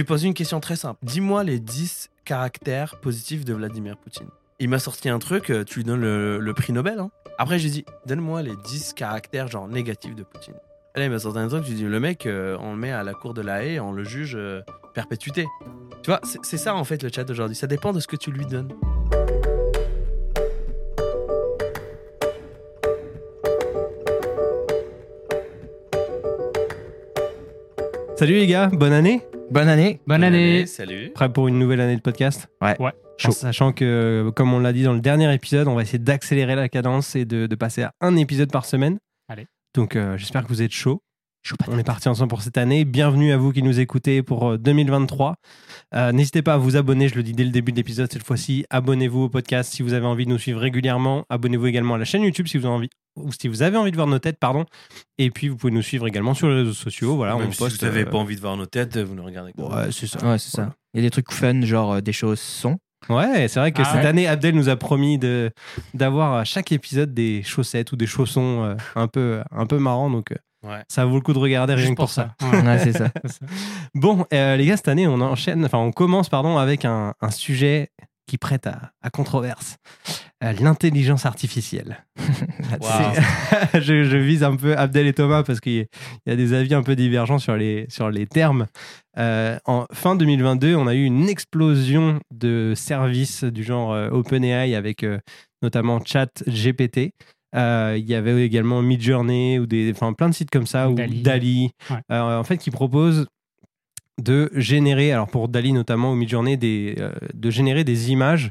lui posé une question très simple. Dis-moi les 10 caractères positifs de Vladimir Poutine. Il m'a sorti un truc, euh, tu lui donnes le, prix Nobel. hein. Après, j'ai dit, donne-moi les 10 caractères genre négatifs de Poutine. Là, il m'a sorti un truc, ai dit, le mec, euh, on le met à la cour de la haie, on le juge euh, perpétuité. Tu vois, c'est ça en fait le chat d'aujourd'hui. Ça dépend de ce que tu lui donnes. Salut les gars, bonne année. Bonne année. Bonne année. Salut. Prêt pour une nouvelle année de podcast Ouais. Ouais. En sachant que, comme on l'a dit dans le dernier épisode, on va essayer d'accélérer la cadence et de, de passer à un épisode par semaine. Allez. Donc euh, j'espère que vous êtes chaud. On est parti ensemble pour cette année. Bienvenue à vous qui nous écoutez pour euh, 2023. Euh, N'hésitez pas à vous abonner, je le dis dès le début de l'épisode cette fois-ci. Abonnez-vous au podcast si vous avez envie de nous suivre régulièrement. Abonnez-vous également à la chaîne YouTube si vous avez envie, ou si vous avez envie de voir nos têtes, pardon. Et puis vous pouvez nous suivre également sur les réseaux sociaux. Voilà, Même on si poste. vous n'avez euh, pas envie de voir nos têtes, vous nous regardez. ça. Ouais, c'est ça. Ouais, c'est ça. Il y a des trucs fun, genre euh, des choses sont. Ouais, c'est vrai que Ah cette ouais. année, Abdel nous a promis de d'avoir à chaque épisode des chaussettes ou des chaussons euh, un peu un peu marrants. Donc euh, Ouais. ça vaut le coup de regarder rien Juste que pour ça. Ouais. Ouais, c'est ça. Bon, euh, les gars, cette année, on enchaîne, enfin, on commence, pardon, avec un, un sujet qui prête à, à controverse. Euh, L'intelligence artificielle. Je, je vise un peu Abdel et Thomas parce qu'il y, a- il y a des avis un peu divergents sur les, sur les termes. Euh, en fin 2022, on a eu une explosion de services du genre euh, OpenAI avec euh, notamment ChatGPT. Euh, il y avait également Midjourney ou des, enfin, plein de sites comme ça, ou Dali. Dali, Ouais. euh, en fait, qui proposent de générer, alors pour Dali notamment ou Midjourney, des, euh, de générer des images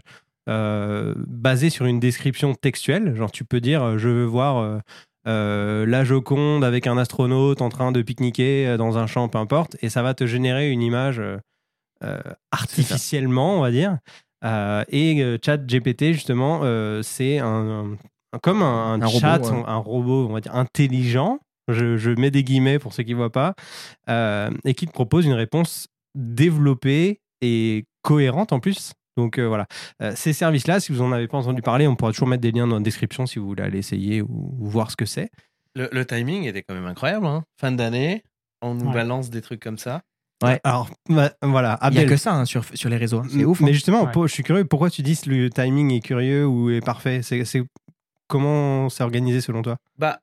euh, basées sur une description textuelle. Genre, tu peux dire, euh, je veux voir euh, euh, la Joconde avec un astronaute en train de pique-niquer euh, dans un champ, peu importe, et ça va te générer une image euh, euh, artificiellement, on va dire. Euh, et euh, ChatGPT, justement, euh, c'est un, un- comme un, un Un robot, chat, ouais. un robot, on va dire, intelligent. Je, je mets des guillemets pour ceux qui ne voient pas, euh, et qui te propose une réponse développée et cohérente en plus. Donc euh, voilà, Euh, ces services-là, si vous en avez pas entendu parler, on pourra toujours mettre des liens dans la description si vous voulez aller essayer ou, ou voir ce que c'est. Le, le timing était quand même incroyable. Hein. Fin d'année, on nous Ouais. balance des trucs comme ça. Alors bah, voilà, Il n'y a que ça hein, sur, sur les réseaux. C'est ouf. Mais hein. justement, Ouais. pour- je suis curieux, pourquoi tu dis que le timing est curieux ou est parfait? C'est- comment c'est organisé selon toi? Bah,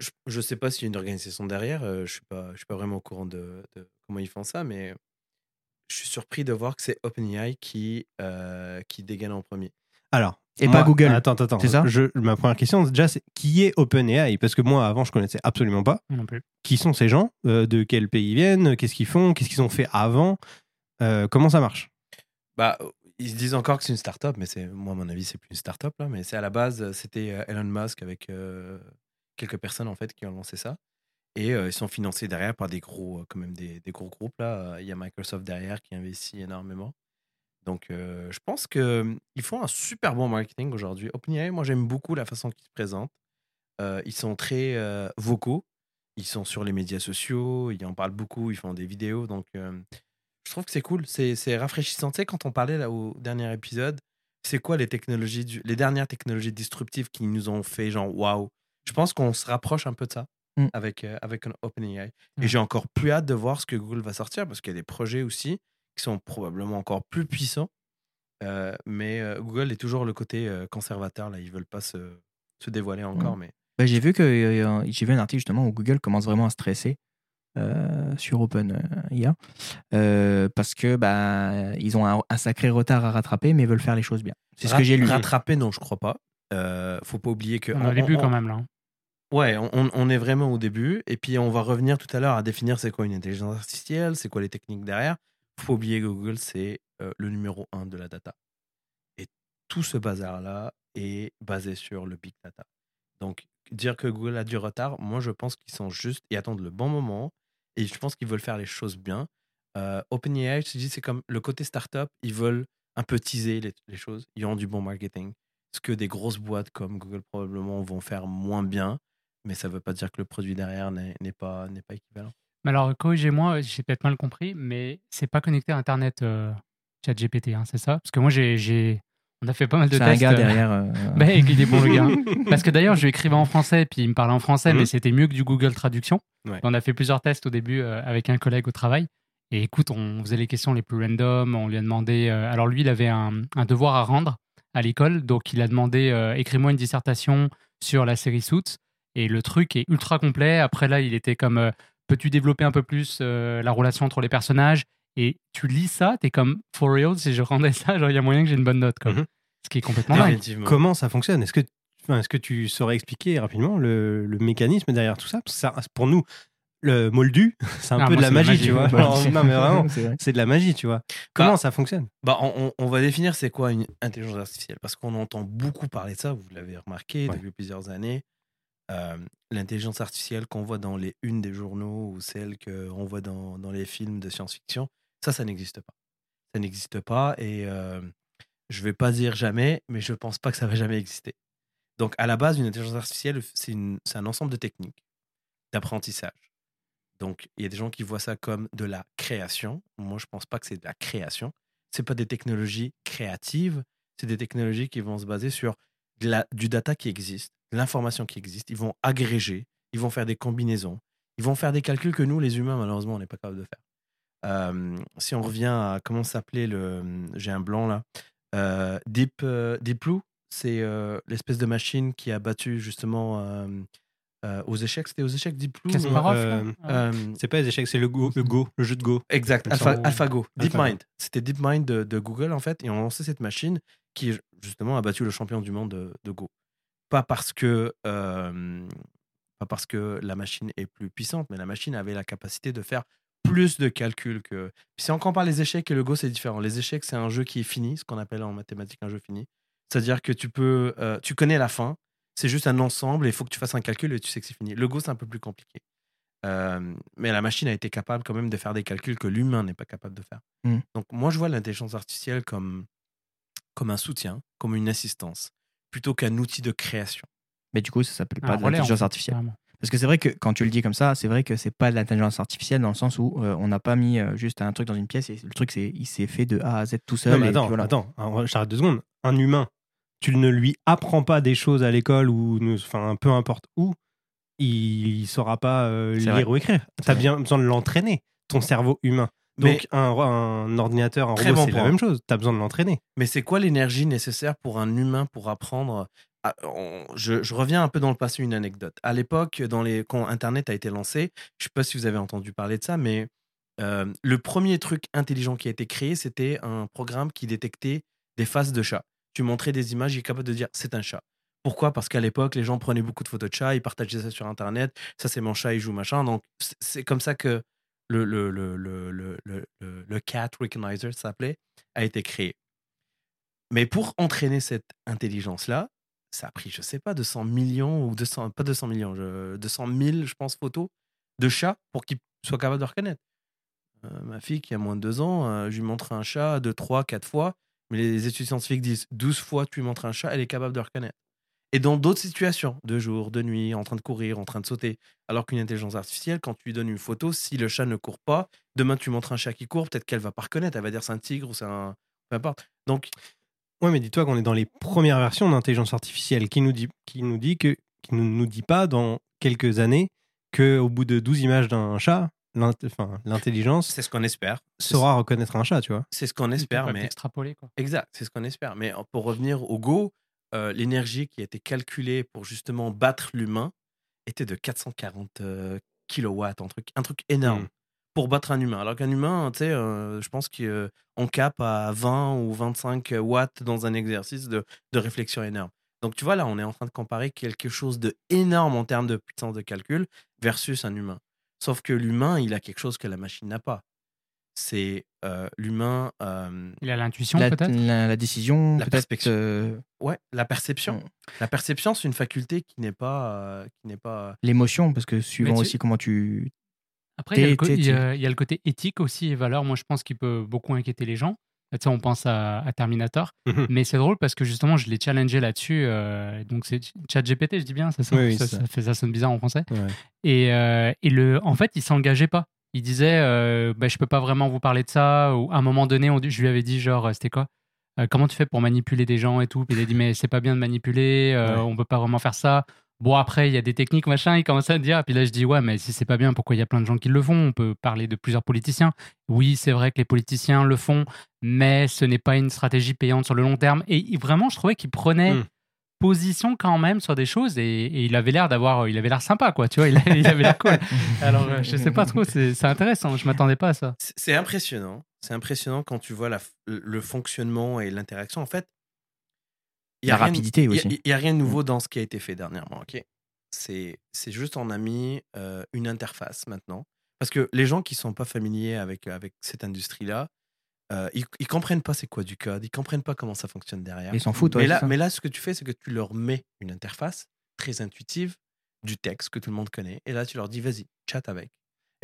je, je sais pas s'il y a une organisation derrière. euh, je suis pas, je suis pas vraiment au courant de, de comment ils font ça, mais je suis surpris de voir que c'est OpenAI qui euh, qui dégaine en premier. Alors. Et moi- pas Google. Attends, attends, attends. C'est ça? Je- Ma première question, déjà, c'est qui est OpenAI? Parce que moi, avant, je connaissais absolument pas. Non plus. Qui sont ces gens? Euh, De quel pays ils viennent? Qu'est-ce qu'ils font? Qu'est-ce qu'ils ont fait avant? Euh, Comment ça marche? Bah, ils se disent encore que c'est une start-up, mais moi à mon avis c'est plus une start-up mais c'est à la base euh, c'était euh, Elon Musk avec euh, quelques personnes en fait qui ont lancé ça et ils sont financés derrière par des gros quand même des, gros groupes là. Il y a Microsoft derrière qui investit énormément. Donc je pense que euh, ils font un super bon marketing aujourd'hui. OpenAI, moi j'aime beaucoup la façon qu'ils se présentent. Ils sont très vocaux. Ils sont sur les médias sociaux, ils en parlent beaucoup, ils font des vidéos. Donc, je trouve que c'est cool, c'est rafraîchissant. Tu sais, quand on parlait là au dernier épisode, c'est quoi les technologies, du- les dernières technologies disruptives qui nous ont fait genre waouh? Je pense qu'on se rapproche un peu de ça Mm. avec, euh, avec un OpenAI. Mm. Et j'ai encore plus hâte de voir ce que Google va sortir parce qu'il y a des projets aussi qui sont probablement encore plus puissants. Euh, mais euh, Google est toujours le côté euh, conservateur, là, ils veulent pas se, se dévoiler encore. Mais Bah, j'ai vu que j'ai vu un article justement où Google commence vraiment à stresser euh, sur OpenIA euh, parce que bah ils ont un, un sacré retard à rattraper mais veulent faire les choses bien. C'est ce que j'ai lu. Rattraper, non, je crois pas. Euh, faut pas oublier que. On est au début on- quand même là. hein. Ouais, on, on- est vraiment au début. Et puis, on va revenir tout à l'heure à définir c'est quoi une intelligence artificielle, c'est quoi les techniques derrière. Faut pas oublier que Google, c'est euh, le numéro un de la data. Et tout ce bazar-là est basé sur le big data. Donc, dire que Google a du retard, moi, je pense qu'ils sont juste, ils attendent le bon moment. Et je pense qu'ils veulent faire les choses bien. Euh, OpenAI, je te dis, c'est comme le côté startup, ils veulent un peu teaser les, choses. Ils ont du bon marketing. Ce que des grosses boîtes comme Google probablement vont faire moins bien mais ça ne veut pas dire que le produit derrière n'est pas, pas équivalent. Mais alors, corrigez-moi, j'ai peut-être mal compris, mais c'est pas connecté à Internet, euh, ChatGPT, hein, c'est ça? Parce que moi, j'ai- on a fait pas mal de C'est tests. un gars derrière. euh, bah, il est bon le gars. Parce que d'ailleurs, je lui écrivais en français, puis il me parlait en français, Mhm. mais c'était mieux que du Google Traduction. Ouais. On a fait plusieurs tests au début euh, avec un collègue au travail. Et écoute, on faisait les questions les plus random. On lui a demandé. euh, alors lui, il avait un, un devoir à rendre à l'école, donc il a demandé euh, écris-moi une dissertation sur la série Suits. Et le truc est ultra complet. Après là, il était comme euh, peux-tu développer un peu plus euh, la relation entre les personnages? Et tu lis ça, t'es comme for real. Si je rendais ça, genre il y a moyen que j'ai une bonne note, quoi. Mhm. Ce qui est complètement dingue. Comment ça fonctionne? Est-ce que, enfin, que tu saurais expliquer rapidement le, le mécanisme derrière tout ça? Parce que ça, Pour nous, le moldu, c'est un Ah, peu moi, de la magie, magie, tu vois. Alors, non, mais vraiment, C'est de la magie, tu vois. Comment ça fonctionne? Bah, on, on- on va définir c'est quoi une intelligence artificielle parce qu'on entend beaucoup parler de ça, vous l'avez remarqué Ouais. depuis plusieurs années. Euh, L'intelligence artificielle qu'on voit dans les unes des journaux ou celle qu'on voit dans, dans les films de science-fiction, ça, ça n'existe pas. Ça n'existe pas et euh, je vais pas dire jamais, mais je pense pas que ça va jamais exister. Donc, à la base, une intelligence artificielle, c'est un ensemble de techniques d'apprentissage. Donc, il y a des gens qui voient ça comme de la création. Moi, je pense pas que c'est de la création. C'est pas des technologies créatives. C'est des technologies qui vont se baser sur du data qui existe, de l'information qui existe. Ils vont agréger, ils vont faire des combinaisons, ils vont faire des calculs que nous, les humains, malheureusement, on n'est pas capable de faire. Euh, si on revient à comment s'appelait le, j'ai un blanc là, Deep euh, Deep Blue, c'est euh, l'espèce de machine qui a battu justement euh, euh, aux échecs. C'était aux échecs Deep Blue. Kasparov, Euh, Euh, C'est pas les échecs, c'est le go, le go, le jeu de go. Exact, Alpha. AlphaGo, DeepMind. C'était DeepMind de, de Google en fait, et on a lancé cette machine qui justement a battu le champion du monde de, de Go. Pas parce que euh, pas parce que la machine est plus puissante, mais la machine avait la capacité de faire plus de calculs que. Si on compare les échecs et le Go, c'est différent. Les échecs, c'est un jeu qui est fini, ce qu'on appelle en mathématiques un jeu fini. C'est-à-dire que tu peux, euh, tu connais la fin, c'est juste un ensemble, et il faut que tu fasses un calcul et tu sais que c'est fini. Le Go, c'est un peu plus compliqué. Euh, mais la machine a été capable quand même de faire des calculs que l'humain n'est pas capable de faire. Mm. Donc moi, je vois l'intelligence artificielle comme, comme un soutien, comme une assistance, plutôt qu'un outil de création. Mais du coup, ça s'appelle pas de l'intelligence fait, artificielle. carrément. Parce que c'est vrai que quand tu le dis comme ça, c'est vrai que c'est pas de l'intelligence artificielle dans le sens où euh, on n'a pas mis euh, juste un truc dans une pièce et le truc c'est il s'est fait de A à Z tout seul. Non, mais et attends, voilà. attends, j'arrête deux secondes. Un humain, tu ne lui apprends pas des choses à l'école ou, enfin, peu importe où, il ne saura pas euh, lire vrai. ou écrire. Tu as vrai. bien besoin de l'entraîner, ton cerveau humain. Donc, un, un ordinateur, un robot, bon c'est la même chose. Tu as besoin de l'entraîner. Mais c'est quoi l'énergie nécessaire pour un humain pour apprendre on- je, reviens un peu dans le passé, une anecdote. À l'époque, quand Internet a été lancé, je ne sais pas si vous avez entendu parler de ça, mais euh, le premier truc intelligent qui a été créé, c'était un programme qui détectait des faces de chats. Tu montrais des images, il est capable de dire c'est un chat. Pourquoi? Parce qu'à l'époque, les gens prenaient beaucoup de photos de chats, ils partageaient ça sur Internet. Ça, c'est mon chat, il joue machin. Donc, c'est- comme ça que le- le Cat Recognizer, ça s'appelait, a été créé. Mais pour entraîner cette intelligence-là, ça a pris, je sais pas, 200 millions ou 200, pas 200 millions, je- 200 000, je pense, photos de chats pour qu'ils soient capables de reconnaître. Euh, ma fille qui a moins de 2 ans, euh, je lui montre un chat 2, 3, 4 fois, mais les études scientifiques disent 12 fois tu lui montres un chat, elle est capable de reconnaître. Et dans d'autres situations, de jour, de nuit, en train de courir, en train de sauter, alors qu'une intelligence artificielle, quand tu lui donnes une photo, si le chat ne court pas, demain tu montres un chat qui court, peut-être qu'elle va pas reconnaître, elle va dire c'est un tigre ou c'est un... Peu importe. Donc, Ouais, mais dis-toi qu'on est dans les premières versions d'intelligence artificielle qui nous dit, qui nous dit que, qui ne nous dit pas dans quelques années qu'au bout de 12 images d'un chat, l'intelligence c'est ce qu'on espère. saura reconnaître un chat, tu vois. C'est ce qu'on On espère, mais extrapoler, quoi. Exact, c'est ce qu'on espère. Mais pour revenir au Go, euh, l'énergie qui a été calculée pour justement battre l'humain était de 440 euh, kilowatts, un truc, un truc énorme Mm. Pour battre un humain. Alors qu'un humain, tu sais, euh, je pense qu'on cap à 20 ou 25 watts dans un exercice de, de réflexion énorme. Donc tu vois, là, on est en train de comparer quelque chose de énorme en termes de puissance de calcul versus un humain. Sauf que l'humain, il a quelque chose que la machine n'a pas. C'est euh, l'humain. euh, Il a l'intuition, La, peut-être? La- la décision, La euh, Ouais, la perception. La perception, c'est une faculté qui n'est pas, euh, qui n'est pas. L'émotion, parce que suivant tu- aussi comment tu. Après, il y, a le y y a côté éthique aussi et valeurs. Moi, je pense qu'il peut beaucoup inquiéter les gens. Tu sais, on pense à, à Terminator. Mhm. Mais c'est drôle parce que justement, je l'ai challengé là-dessus. euh, donc, c'est ChatGPT, je dis bien, ça, sonne- Oui, oui, ça, c'est ça fait, ça sonne bizarre en français. Ouais. Et, euh, et le, en fait, il s'engageait pas. Il disait, euh, bah, je peux pas vraiment vous parler de ça. Ou à un moment donné, on, je lui avais dit, genre, euh, c'était quoi? Comment tu fais pour manipuler des gens et tout Puis il a dit, mais c'est pas bien de manipuler. Ouais. On peut pas vraiment faire ça. Bon, après, il y a des techniques, machin, il commence à me dire. Puis là, je dis, ouais, mais si c'est pas bien, pourquoi il y a plein de gens qui le font? On peut parler de plusieurs politiciens. Oui, c'est vrai que les politiciens le font, mais ce n'est pas une stratégie payante sur le long terme. Et vraiment, je trouvais qu'il prenait Hmm. position quand même sur des choses et, et il avait l'air d'avoir, il avait l'air sympa, quoi. Tu vois, il, il avait l'air cool. Alors, euh, je sais pas trop, c'est intéressant. Je m'attendais pas à ça. C'est impressionnant. C'est impressionnant quand tu vois la le fonctionnement et l'interaction. En fait, y a La rien de- rapidité il y a- aussi. Il n'y a, rien de nouveau dans ce qui a été fait dernièrement. ok? C'est juste on a mis euh, une interface maintenant. Parce que les gens qui sont pas familiers avec, avec cette industrie-là, euh, ils, ils comprennent pas c'est quoi du code, ils comprennent pas comment ça fonctionne derrière. Ils s'en foutent. mais, ouais, là, c'est ça. mais là, ce que tu fais, c'est que tu leur mets une interface très intuitive du texte que tout le monde connaît. Et là, tu leur dis, vas-y, chat avec.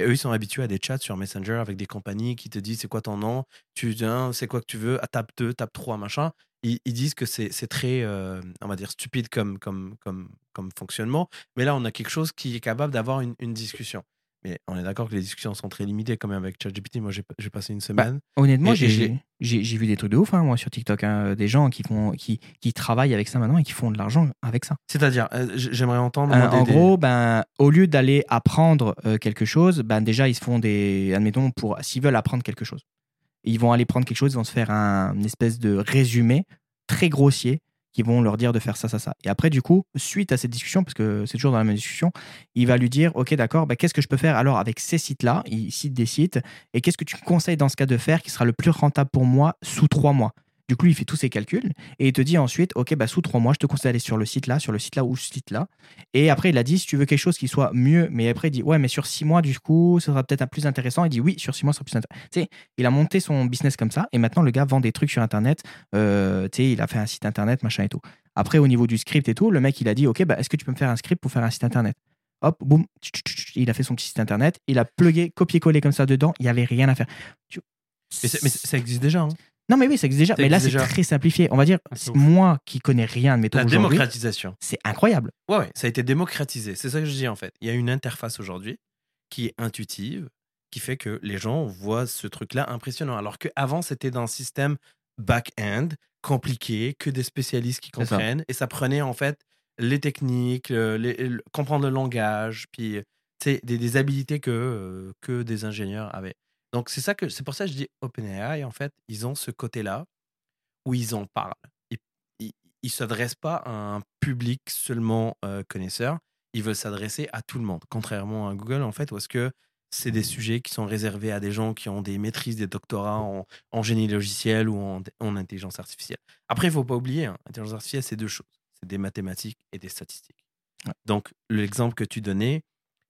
Et eux, ils sont habitués à des chats sur Messenger avec des compagnies qui te disent, c'est quoi ton nom? Tu Hein, c'est quoi que tu veux ah, Tape 2, tape 3, machin. Ils, disent que c'est c'est très, euh, on va dire, stupide comme, comme, comme, comme fonctionnement. Mais là, on a quelque chose qui est capable d'avoir une discussion. Mais on est d'accord que les discussions sont très limitées quand même avec ChatGPT. Moi, j'ai passé une semaine. Honnêtement, j'ai- vu des trucs de ouf, hein, moi, sur TikTok. hein, des gens qui, font, qui, qui travaillent avec ça maintenant et qui font de l'argent avec ça. C'est-à-dire, euh, j'aimerais entendre. Euh, des- en des- gros, ben, au lieu d'aller apprendre euh, quelque chose, ben, déjà, ils se font des. Admettons, pour s'ils veulent apprendre quelque chose, ils vont aller prendre quelque chose, ils vont se faire un une espèce de résumé très grossier qui vont leur dire de faire ça, ça, ça. Et après, du coup, suite à cette discussion, parce que c'est toujours dans la même discussion, il va lui dire, OK, d'accord, ben, qu'est-ce que je peux faire alors avec ces sites-là? Il cite des sites. Et qu'est-ce que tu conseilles dans ce cas de faire qui sera le plus rentable pour moi sous trois mois? Du coup, il fait tous ses calculs et il te dit ensuite, OK, bah, sous trois mois, je te conseille d'aller sur le site là, sur le site là ou ce site là. Et après, il a dit, si tu veux quelque chose qui soit mieux, mais après, il dit, ouais, mais sur six mois, du coup, ça sera peut-être plus intéressant. Il dit, oui, sur six mois, ça sera plus intéressant. Tu sais, il a monté son business comme ça, et maintenant, le gars vend des trucs sur Internet. Euh, tu sais, il a fait un site Internet, machin et tout. Après, au niveau du script et tout, le mec, il a dit, OK, bah, est-ce que tu peux me faire un script pour faire un site Internet? Hop, boum, il a fait son petit site Internet, il a plugué, copié-collé comme ça dedans, il n'y avait rien à faire. Mais, mais ça existe déjà. hein. Non, mais oui, ça existe déjà. Ça mais là, c'est très simplifié. On va dire, Ah, moi qui connais rien de métaux La démocratisation. c'est incroyable. Ouais, ouais, ça a été démocratisé. C'est ça que je dis en fait. Il y a une interface aujourd'hui qui est intuitive, qui fait que les gens voient ce truc-là impressionnant. Alors qu'avant, c'était dans un système back-end, compliqué, que des spécialistes qui ça. comprennent. Et ça prenait en fait les techniques, les- comprendre le langage, puis des, des habilités que, euh, que des ingénieurs avaient. Donc c'est ça que c'est pour ça que je dis OpenAI, en fait, ils ont ce côté-là où ils en parlent. Ils ils- ils s'adressent pas à un public seulement euh, connaisseur, ils veulent s'adresser à tout le monde. Contrairement à Google, en fait, où est-ce que c'est des sujets qui sont réservés à des gens qui ont des maîtrises, des doctorats en, en génie logiciel ou en, en intelligence artificielle. Après, il faut pas oublier, hein, intelligence artificielle, c'est deux choses. C'est des mathématiques et des statistiques. Ouais. Donc, l'exemple que tu donnais,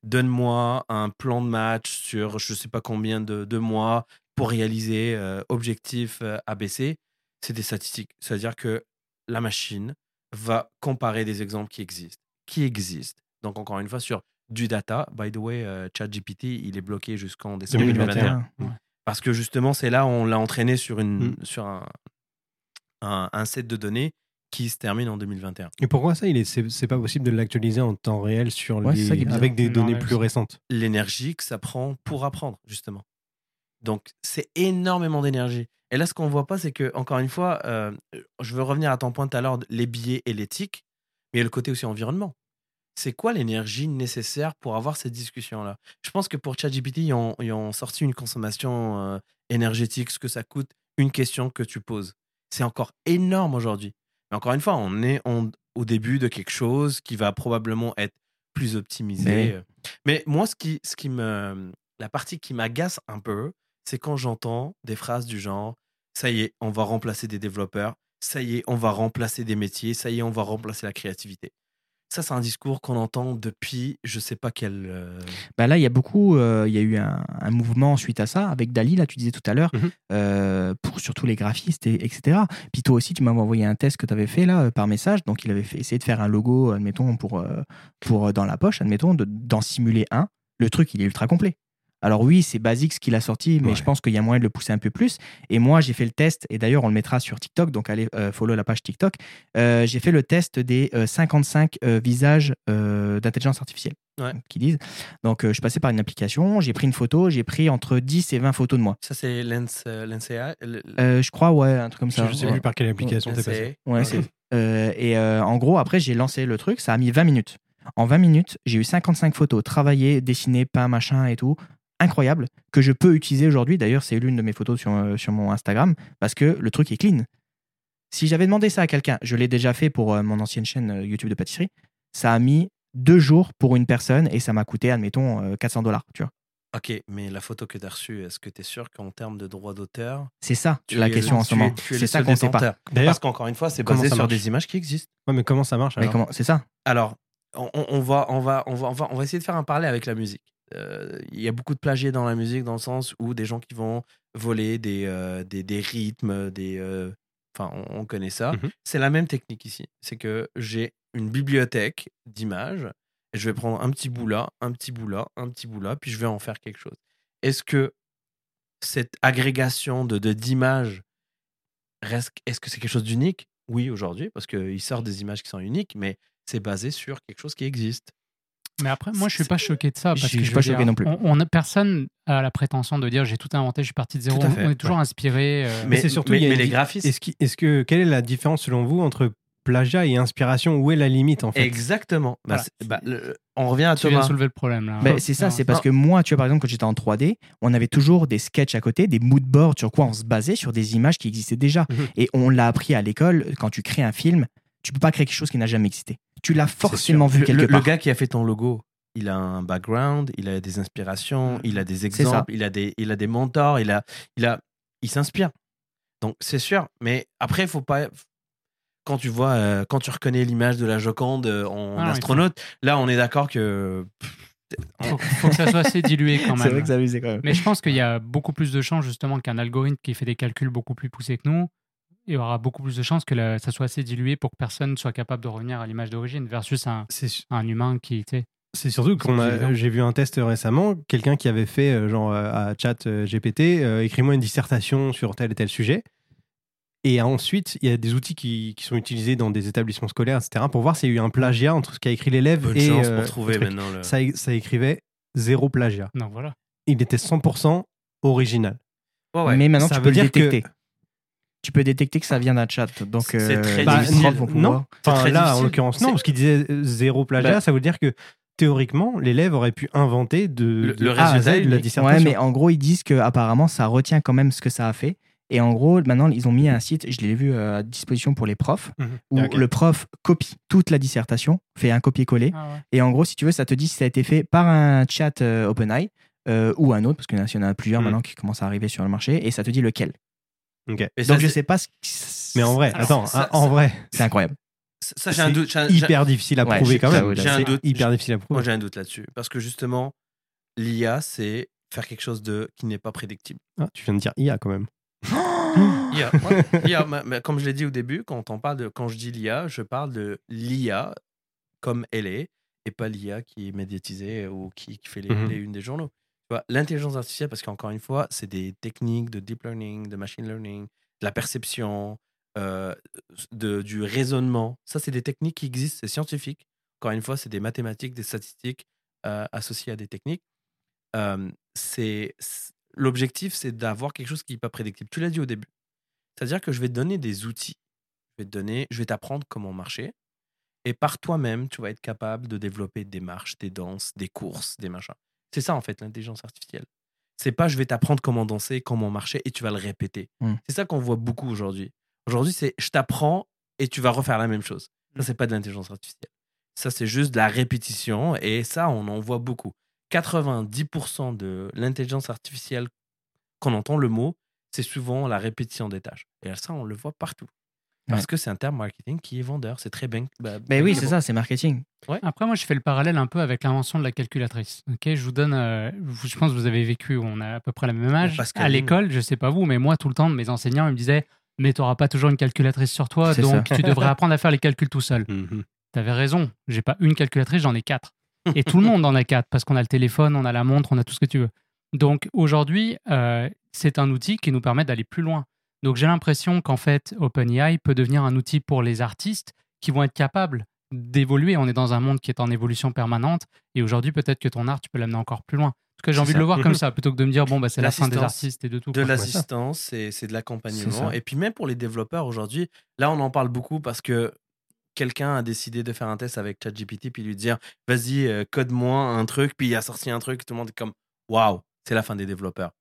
donne-moi un plan de match sur je sais pas combien de, de mois pour réaliser euh, objectif euh, ABC, c'est des statistiques. C'est-à-dire que la machine va comparer des exemples qui existent. Qui existent. Donc, encore une fois, sur du data, by the way, euh, ChatGPT, il est bloqué jusqu'en décembre 2021. 2021. Parce que justement, c'est là où on l'a entraîné sur, une, Mm. sur un, un, un set de données qui se termine en 2021. Et pourquoi ça, il est, c'est, c'est pas possible de l'actualiser en temps réel sur Ouais, ça les, bizarre. avec des données plus récentes? L'énergie que ça prend pour apprendre, justement. Donc, c'est énormément d'énergie. Et là, ce qu'on voit pas, c'est que, encore une fois, euh, je veux revenir à ton point tout à l'heure, les billets et l'éthique, mais il y a le côté aussi environnement. C'est quoi l'énergie nécessaire pour avoir cette discussion-là? Je pense que pour ChatGPT, ils ont, ils ont sorti une consommation euh, énergétique, ce que ça coûte, une question que tu poses. C'est encore énorme aujourd'hui. Mais encore une fois, on est en- au début de quelque chose qui va probablement être plus optimisé. Mais- euh. Mais moi, ce qui, ce qui me, la partie qui m'agace un peu, c'est quand j'entends des phrases du genre ça y est, on va remplacer des développeurs, ça y est, on va remplacer des métiers, ça y est, on va remplacer la créativité. Ça, c'est un discours qu'on entend depuis je sais pas quel. euh, Bah là, il y a beaucoup, euh, il y a eu un, un mouvement suite à ça, avec Dali, là, tu disais tout à l'heure, Mhm. euh, pour surtout les graphistes, et, etc. Puis toi aussi, tu m'avais envoyé un test que tu avais fait là, par message. Donc, il avait fait, essayé de faire un logo, admettons, pour, pour dans la poche, admettons, de- d'en simuler un. Le truc, il est ultra complet. Alors oui, c'est basique ce qu'il a sorti, mais Ouais. je pense qu'il y a moyen de le pousser un peu plus. Et moi, j'ai fait le test, et d'ailleurs, on le mettra sur TikTok, donc allez euh, follow la page TikTok. Euh, j'ai fait le test des euh, 55 euh, visages d'intelligence artificielle Ouais. qui disent. Donc, je suis passé par une application, j'ai pris une photo, j'ai pris entre 10 et 20 photos de moi. Ça, c'est Lens, Lens AI, je crois, ouais, un truc comme ça. Je sais Ouais. plus par quelle application t'es passé. AI. Ouais, c'est- euh, et euh, en gros, après, j'ai lancé le truc, ça a mis 20 minutes. En 20 minutes, j'ai eu 55 photos travaillées, dessinées, peintes, machin et tout. Incroyable, que je peux utiliser aujourd'hui. D'ailleurs, c'est l'une de mes photos sur, euh, sur mon Instagram parce que le truc est clean. Si j'avais demandé ça à quelqu'un, je l'ai déjà fait pour euh, mon ancienne chaîne euh, YouTube de pâtisserie, ça a mis deux jours pour une personne et ça m'a coûté, admettons, euh, 400 dollars. Tu vois. Ok, mais la photo que tu as reçue, est-ce que tu es sûr qu'en termes de droit d'auteur, C'est ça la es question en ce moment. C'est ça qu'on sait pas. Parce qu'encore une fois, c'est basé ça sur des images qui existent. Ouais, mais comment ça marche alors? comment C'est ça. Alors, on, on- on va, on, va, on, va, on, va, on va essayer de faire un parallèle avec la musique. Euh, Il y a beaucoup de plagiés dans la musique, dans le sens où des gens qui vont voler des, euh, des, des rythmes, des. euh, Enfin, on, on connaît ça. Mhm. C'est la même technique ici. C'est que j'ai une bibliothèque d'images et je vais prendre un petit bout là, un petit bout là, un petit bout là, puis je vais en faire quelque chose. Est-ce que cette agrégation de d'images. Est-ce que c'est quelque chose d'unique? Oui, aujourd'hui, parce qu'il sort des images qui sont uniques, mais c'est basé sur quelque chose qui existe. Mais après, moi, je suis pas choqué de ça. Je Parce suis- que je suis pas dire, choqué non plus. On, on a, personne a la prétention de dire j'ai tout inventé, je suis parti de zéro. Tout à fait, on est toujours inspiré. euh, Mais c'est surtout, mais, les graphistes. Est-ce que quelle est la différence selon vous entre plagiat et inspiration? Où est la limite en fait? Exactement. Bah, Voilà. bah, le- on revient à tu viens Thomas. de soulever le problème là. Ben, c'est ça, c'est parce que moi, tu vois, par exemple, quand j'étais en 3D, on avait toujours des sketchs à côté, des mood boards sur quoi on se basait, sur des images qui existaient déjà. Mhm. Et on l'a appris à l'école, quand tu crées un film, tu peux pas créer quelque chose qui n'a jamais existé. Tu l'as forcément vu Le- quelque le, part. le gars qui a fait ton logo, il a un background, il a des inspirations, il a des exemples, il a des, il a des mentors, il a, il a, il s'inspire. Donc c'est sûr. Mais après, il faut pas. Quand tu vois, euh, quand tu reconnais l'image de la Joconde euh, en Ah, oui, astronaute, là, on est d'accord que. faut, faut que ça soit assez dilué quand C'est même. vrai que ça quand même. Mais je pense qu'il y a beaucoup plus de chances justement qu'un algorithme qui fait des calculs beaucoup plus poussés que nous, il y aura beaucoup plus de chances que la- ça soit assez dilué pour que personne soit capable de revenir à l'image d'origine versus un, un humain qui, sais, C'est surtout qu'on a, j'ai vu un test récemment, quelqu'un qui avait fait euh, genre euh, à chat euh, GPT, euh, écris-moi une dissertation sur tel et tel sujet. Et ensuite, il y a des outils qui, qui sont utilisés dans des établissements scolaires, etc., pour voir s'il y a eu un plagiat entre ce qu'a écrit l'élève et chance euh, pour trouver le truc. maintenant le. Ça, ça écrivait zéro plagiat. non voilà. Il était 100% original. Ouais. Mais maintenant, Ça tu veut peux le dire que- détecter. Tu peux détecter que ça vient d'un chat. Donc, C'est euh, très Bah, difficile. non, C'est enfin, très là, en l'occurrence, non, parce qu'il disait euh, zéro plagiat, Bah. ça veut dire que théoriquement, l'élève aurait pu inventer de, Le- de le A à résultat Z est de la dissertation. Ouais, mais en gros, ils disent que apparemment, ça retient quand même ce que ça a fait. Et en gros, maintenant, ils ont mis un site, je l'ai vu euh, à disposition pour les profs, Mhm. où le prof copie toute la dissertation, fait un copier-coller. Ah ouais. Et en gros, si tu veux, ça te dit si ça a été fait par un chat euh, OpenAI euh, ou un autre, parce qu'il y en a- il y en a plusieurs Mhm. maintenant qui commencent à arriver sur le marché, et ça te dit lequel. Ok. Mais ça, Donc, je sais pas. ce qui- Mais en vrai, Alors, attends, ça- hein, en ça- vrai, C'est incroyable. Ça, j'ai un doute. j'ai un- j'ai- hyper difficile à Ouais, prouver quand même. j'ai un doute. hyper difficile à Moi, prouver. j'ai un doute là-dessus. Parce que justement, l'IA, c'est faire quelque chose de qui n'est pas prédictible. Ah, tu viens de dire IA quand même. IA, ouais. IA, mais- mais comme je l'ai dit au début, quand on parle de, quand je dis l'IA, je parle de l'IA comme elle est, et pas l'IA qui est médiatisée ou qui, qui fait les, Mhm. les unes des journaux. L'intelligence artificielle, parce qu'encore une fois, c'est des techniques de deep learning, de machine learning, de la perception, euh, de, du raisonnement. Ça, c'est des techniques qui existent, c'est scientifique. Encore une fois, c'est des mathématiques, des statistiques euh, associées à des techniques. L'objectif, c'est d'avoir quelque chose qui n'est pas prédictible. Tu l'as dit au début. C'est-à-dire que je vais te donner des outils. Je vais je vais t'apprendre comment marcher. Et par toi-même, tu vas être capable de développer des marches, des danses, des courses, des machins. C'est ça, en fait, l'intelligence artificielle. C'est pas je vais t'apprendre comment danser, comment marcher et tu vas le répéter. Mm. C'est ça qu'on voit beaucoup aujourd'hui. Aujourd'hui, c'est je t'apprends et tu vas refaire la même chose. Ça, c'est pas de l'intelligence artificielle. Ça, c'est juste de la répétition et ça, on en voit beaucoup. 90% de l'intelligence artificielle, quand on entend le mot, c'est souvent la répétition des tâches. Et ça, on le voit partout. Parce Ouais. que c'est un terme marketing qui est vendeur. C'est très bien. bah, Mais bien oui, bon. c'est ça, c'est marketing. Après, moi, je fais le parallèle un peu avec l'invention de la calculatrice. Ok, je vous donne. euh, je pense que vous avez vécu. On a à peu près le même âge. À l'école, je sais pas vous, mais moi, tout le temps, mes enseignants, ils me disaient, mais tu n'auras pas toujours une calculatrice sur toi, donc ça. tu devrais apprendre à faire les calculs tout seul. Mhm. T'avais raison. J'ai pas une calculatrice, j'en ai quatre. Et tout le monde en a quatre parce qu'on a le téléphone, on a la montre, on a tout ce que tu veux. Donc aujourd'hui, euh, c'est un outil qui nous permet d'aller plus loin. Donc j'ai l'impression qu'en fait, OpenAI peut devenir un outil pour les artistes qui vont être capables d'évoluer. On est dans un monde qui est en évolution permanente. Et aujourd'hui, peut-être que ton art, tu peux l'amener encore plus loin. En tout cas, j'ai envie de le voir comme Mhm. ça, plutôt que de me dire, bon, bah, c'est la fin des artistes et de tout. De l'assistance, c'est c'est de l'accompagnement. Et puis même pour les développeurs aujourd'hui, là on en parle beaucoup parce que quelqu'un a décidé de faire un test avec ChatGPT puis lui dire vas-y euh, code-moi un truc puis il a sorti un truc tout le monde est comme waouh c'est la fin des développeurs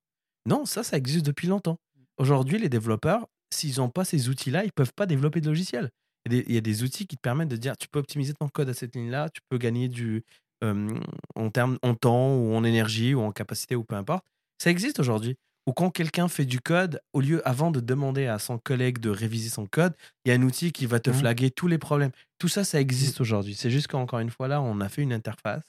non ça ça existe depuis longtemps aujourd'hui les développeurs s'ils n'ont pas ces outils là ils peuvent pas développer de logiciel il y, a des, il y a des outils qui te permettent de dire tu peux optimiser ton code à cette ligne là tu peux gagner du euh, en termes en temps ou en énergie ou en capacité ou peu importe ça existe aujourd'hui ou quand quelqu'un fait du code, au lieu, avant de demander à son collègue de réviser son code, il y a un outil qui va te Mhm. flaguer tous les problèmes. Tout ça, ça existe aujourd'hui. C'est juste qu'encore une fois, là, on a fait une interface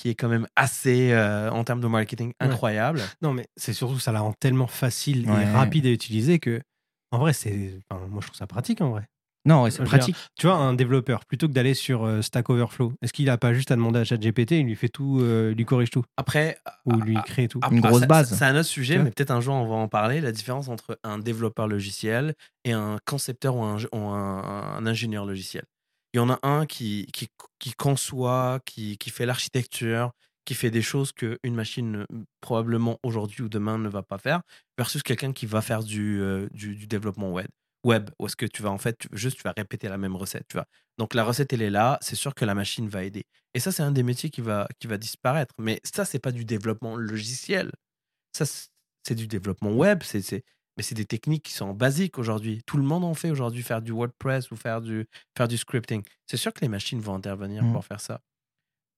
qui est quand même assez, euh, en termes de marketing, incroyable. Non, mais c'est surtout ça la rend tellement facile Ouais. et rapide à utiliser que, en vrai, c'est. enfin, moi, je trouve ça pratique en vrai. Non, ouais, c'est dire, pratique. Tu vois, un développeur, plutôt que d'aller sur euh, Stack Overflow, est-ce qu'il a pas juste à demander à ChatGPT, il lui fait tout, euh, il lui corrige tout? Après, Ou ah, lui ah, crée tout ah, Une grosse base. C'est un autre sujet, mais peut-être un jour on va en parler. La différence entre un développeur logiciel et un concepteur ou un, ou un- un ingénieur logiciel. Il y en a un qui, qui, qui conçoit, qui, qui fait l'architecture, qui fait des choses qu'une machine euh, probablement aujourd'hui ou demain ne va pas faire, versus quelqu'un qui va faire du, euh, du, du développement web. Web, où est-ce que tu vas en fait, tu- juste tu vas répéter la même recette, tu vois. Donc la recette elle est là, c'est sûr que la machine va aider. Et ça c'est un des métiers qui va, qui va disparaître. Mais ça c'est pas du développement logiciel. Ça c'est- du développement web, c'est- mais c'est des techniques qui sont basiques aujourd'hui. Tout le monde en fait aujourd'hui, faire du WordPress ou faire du, faire du scripting. C'est sûr que les machines vont intervenir Mm. pour faire ça.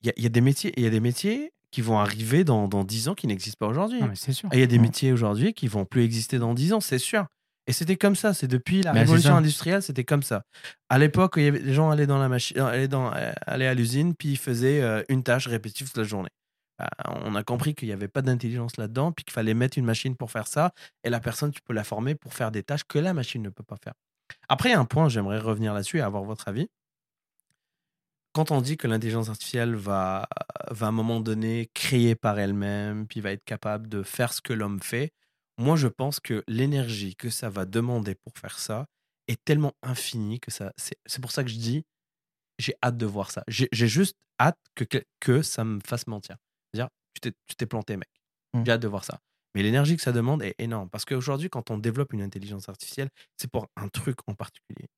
Il y a, il y a des métiers, il y a des métiers qui vont arriver dans, dans 10 ans qui n'existent pas aujourd'hui. C'est sûr. Et il y a des Mm. métiers aujourd'hui qui vont plus exister dans 10 ans, c'est sûr. Et c'était comme ça, c'est depuis la révolution industrielle, c'était comme ça. À l'époque, les gens allaient dans la machine, allaient, dans, euh, allaient à l'usine, puis ils faisaient euh, une tâche répétitive toute la journée. Bah, on a compris qu'il n'y avait pas d'intelligence là-dedans, puis qu'il fallait mettre une machine pour faire ça, et la personne, tu peux la former pour faire des tâches que la machine ne peut pas faire. Après, un point, j'aimerais revenir là-dessus et avoir votre avis. Quand on dit que l'intelligence artificielle va, va à un moment donné créer par elle-même, puis va être capable de faire ce que l'homme fait, moi je pense que l'énergie que ça va demander pour faire ça est tellement infinie que ça. C'est pour ça que je dis, j'ai hâte de voir ça. J'ai juste hâte que, que ça me fasse mentir. Tu t'es- planté, mec. Mm. J'ai hâte de voir ça. Mais l'énergie que ça demande est énorme. Parce qu'aujourd'hui, quand on développe une intelligence artificielle, c'est pour un truc en particulier.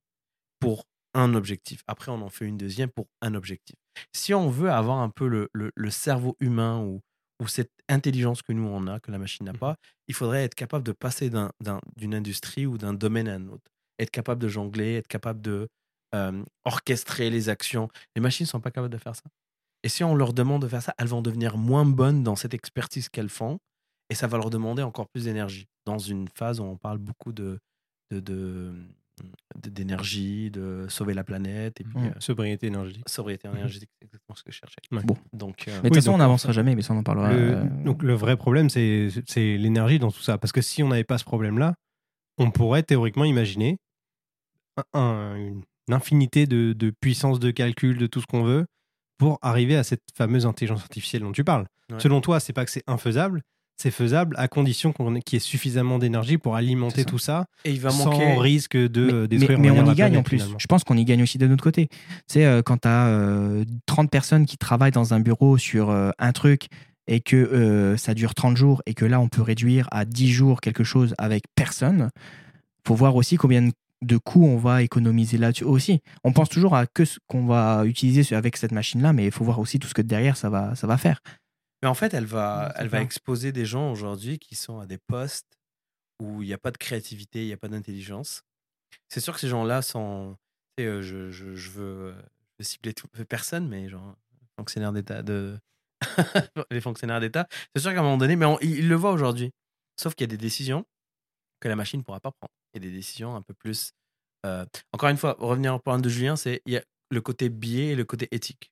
Pour un objectif. Après, on en fait une deuxième pour un objectif. Si on veut avoir un peu le, le- le cerveau humain ou, ou cette intelligence que nous, on a, que la machine n'a Mhm. pas, il faudrait être capable de passer d'un- d'un- d'une industrie ou d'un domaine à un autre. Être capable de jongler, être capable de euh, orchestrer les actions. Les machines ne sont pas capables de faire ça. Et si on leur demande de faire ça, elles vont devenir moins bonnes dans cette expertise qu'elles font. Et ça va leur demander encore plus d'énergie. Dans une phase où on parle beaucoup de, de, de- de- d'énergie, de sauver la planète et puis Mm. euh, Sobriété énergétique. sobriété énergétique, c'est exactement ce que je cherchais. Ouais. Bon. Donc, euh, Mais de Oui, toute façon, donc, on n'avancera enfin, jamais, mais ça, on en parlera. Le- euh, donc le vrai problème, c'est c'est l'énergie dans tout ça. Parce que si on n'avait pas ce problème-là, on pourrait théoriquement imaginer un- un- une infinité de, de puissance de calcul, de tout ce qu'on veut, pour arriver à cette fameuse intelligence artificielle dont tu parles. Ouais. Selon toi, c'est pas que c'est infaisable, c'est faisable à condition qu'on ait- qu'il y ait suffisamment d'énergie pour alimenter ça. tout ça, et il va sans manquer. risque de mais, euh, mais- détruire mais on y gagne en plus. finalement. Je pense qu'on y gagne aussi de notre côté. Tu sais, euh, quand tu as 30 personnes qui travaillent dans un bureau sur euh, un truc et que euh, ça dure 30 jours et que là, on peut réduire à 10 jours quelque chose avec personne, faut voir aussi combien de- de coûts on va économiser là-dessus aussi. On pense toujours à que ce qu'on va utiliser avec cette machine-là, mais il faut voir aussi tout ce que derrière ça va, ça va faire. Mais en fait, elle va, elle va exposer des gens aujourd'hui qui sont à des postes où il n'y a pas de créativité, il n'y a pas d'intelligence. C'est sûr que ces gens-là sont. euh, je, je, je veux, euh, je veux cibler tout, personne, mais genre, fonctionnaires d'État, de... les fonctionnaires d'État. C'est sûr qu'à un moment donné, mais on- ils, ils le voient aujourd'hui. Sauf qu'il y a des décisions que la machine ne pourra pas prendre. A des décisions un peu plus. euh, Encore une fois, revenir au point de Julien, c'est il y a le côté biais et le côté éthique.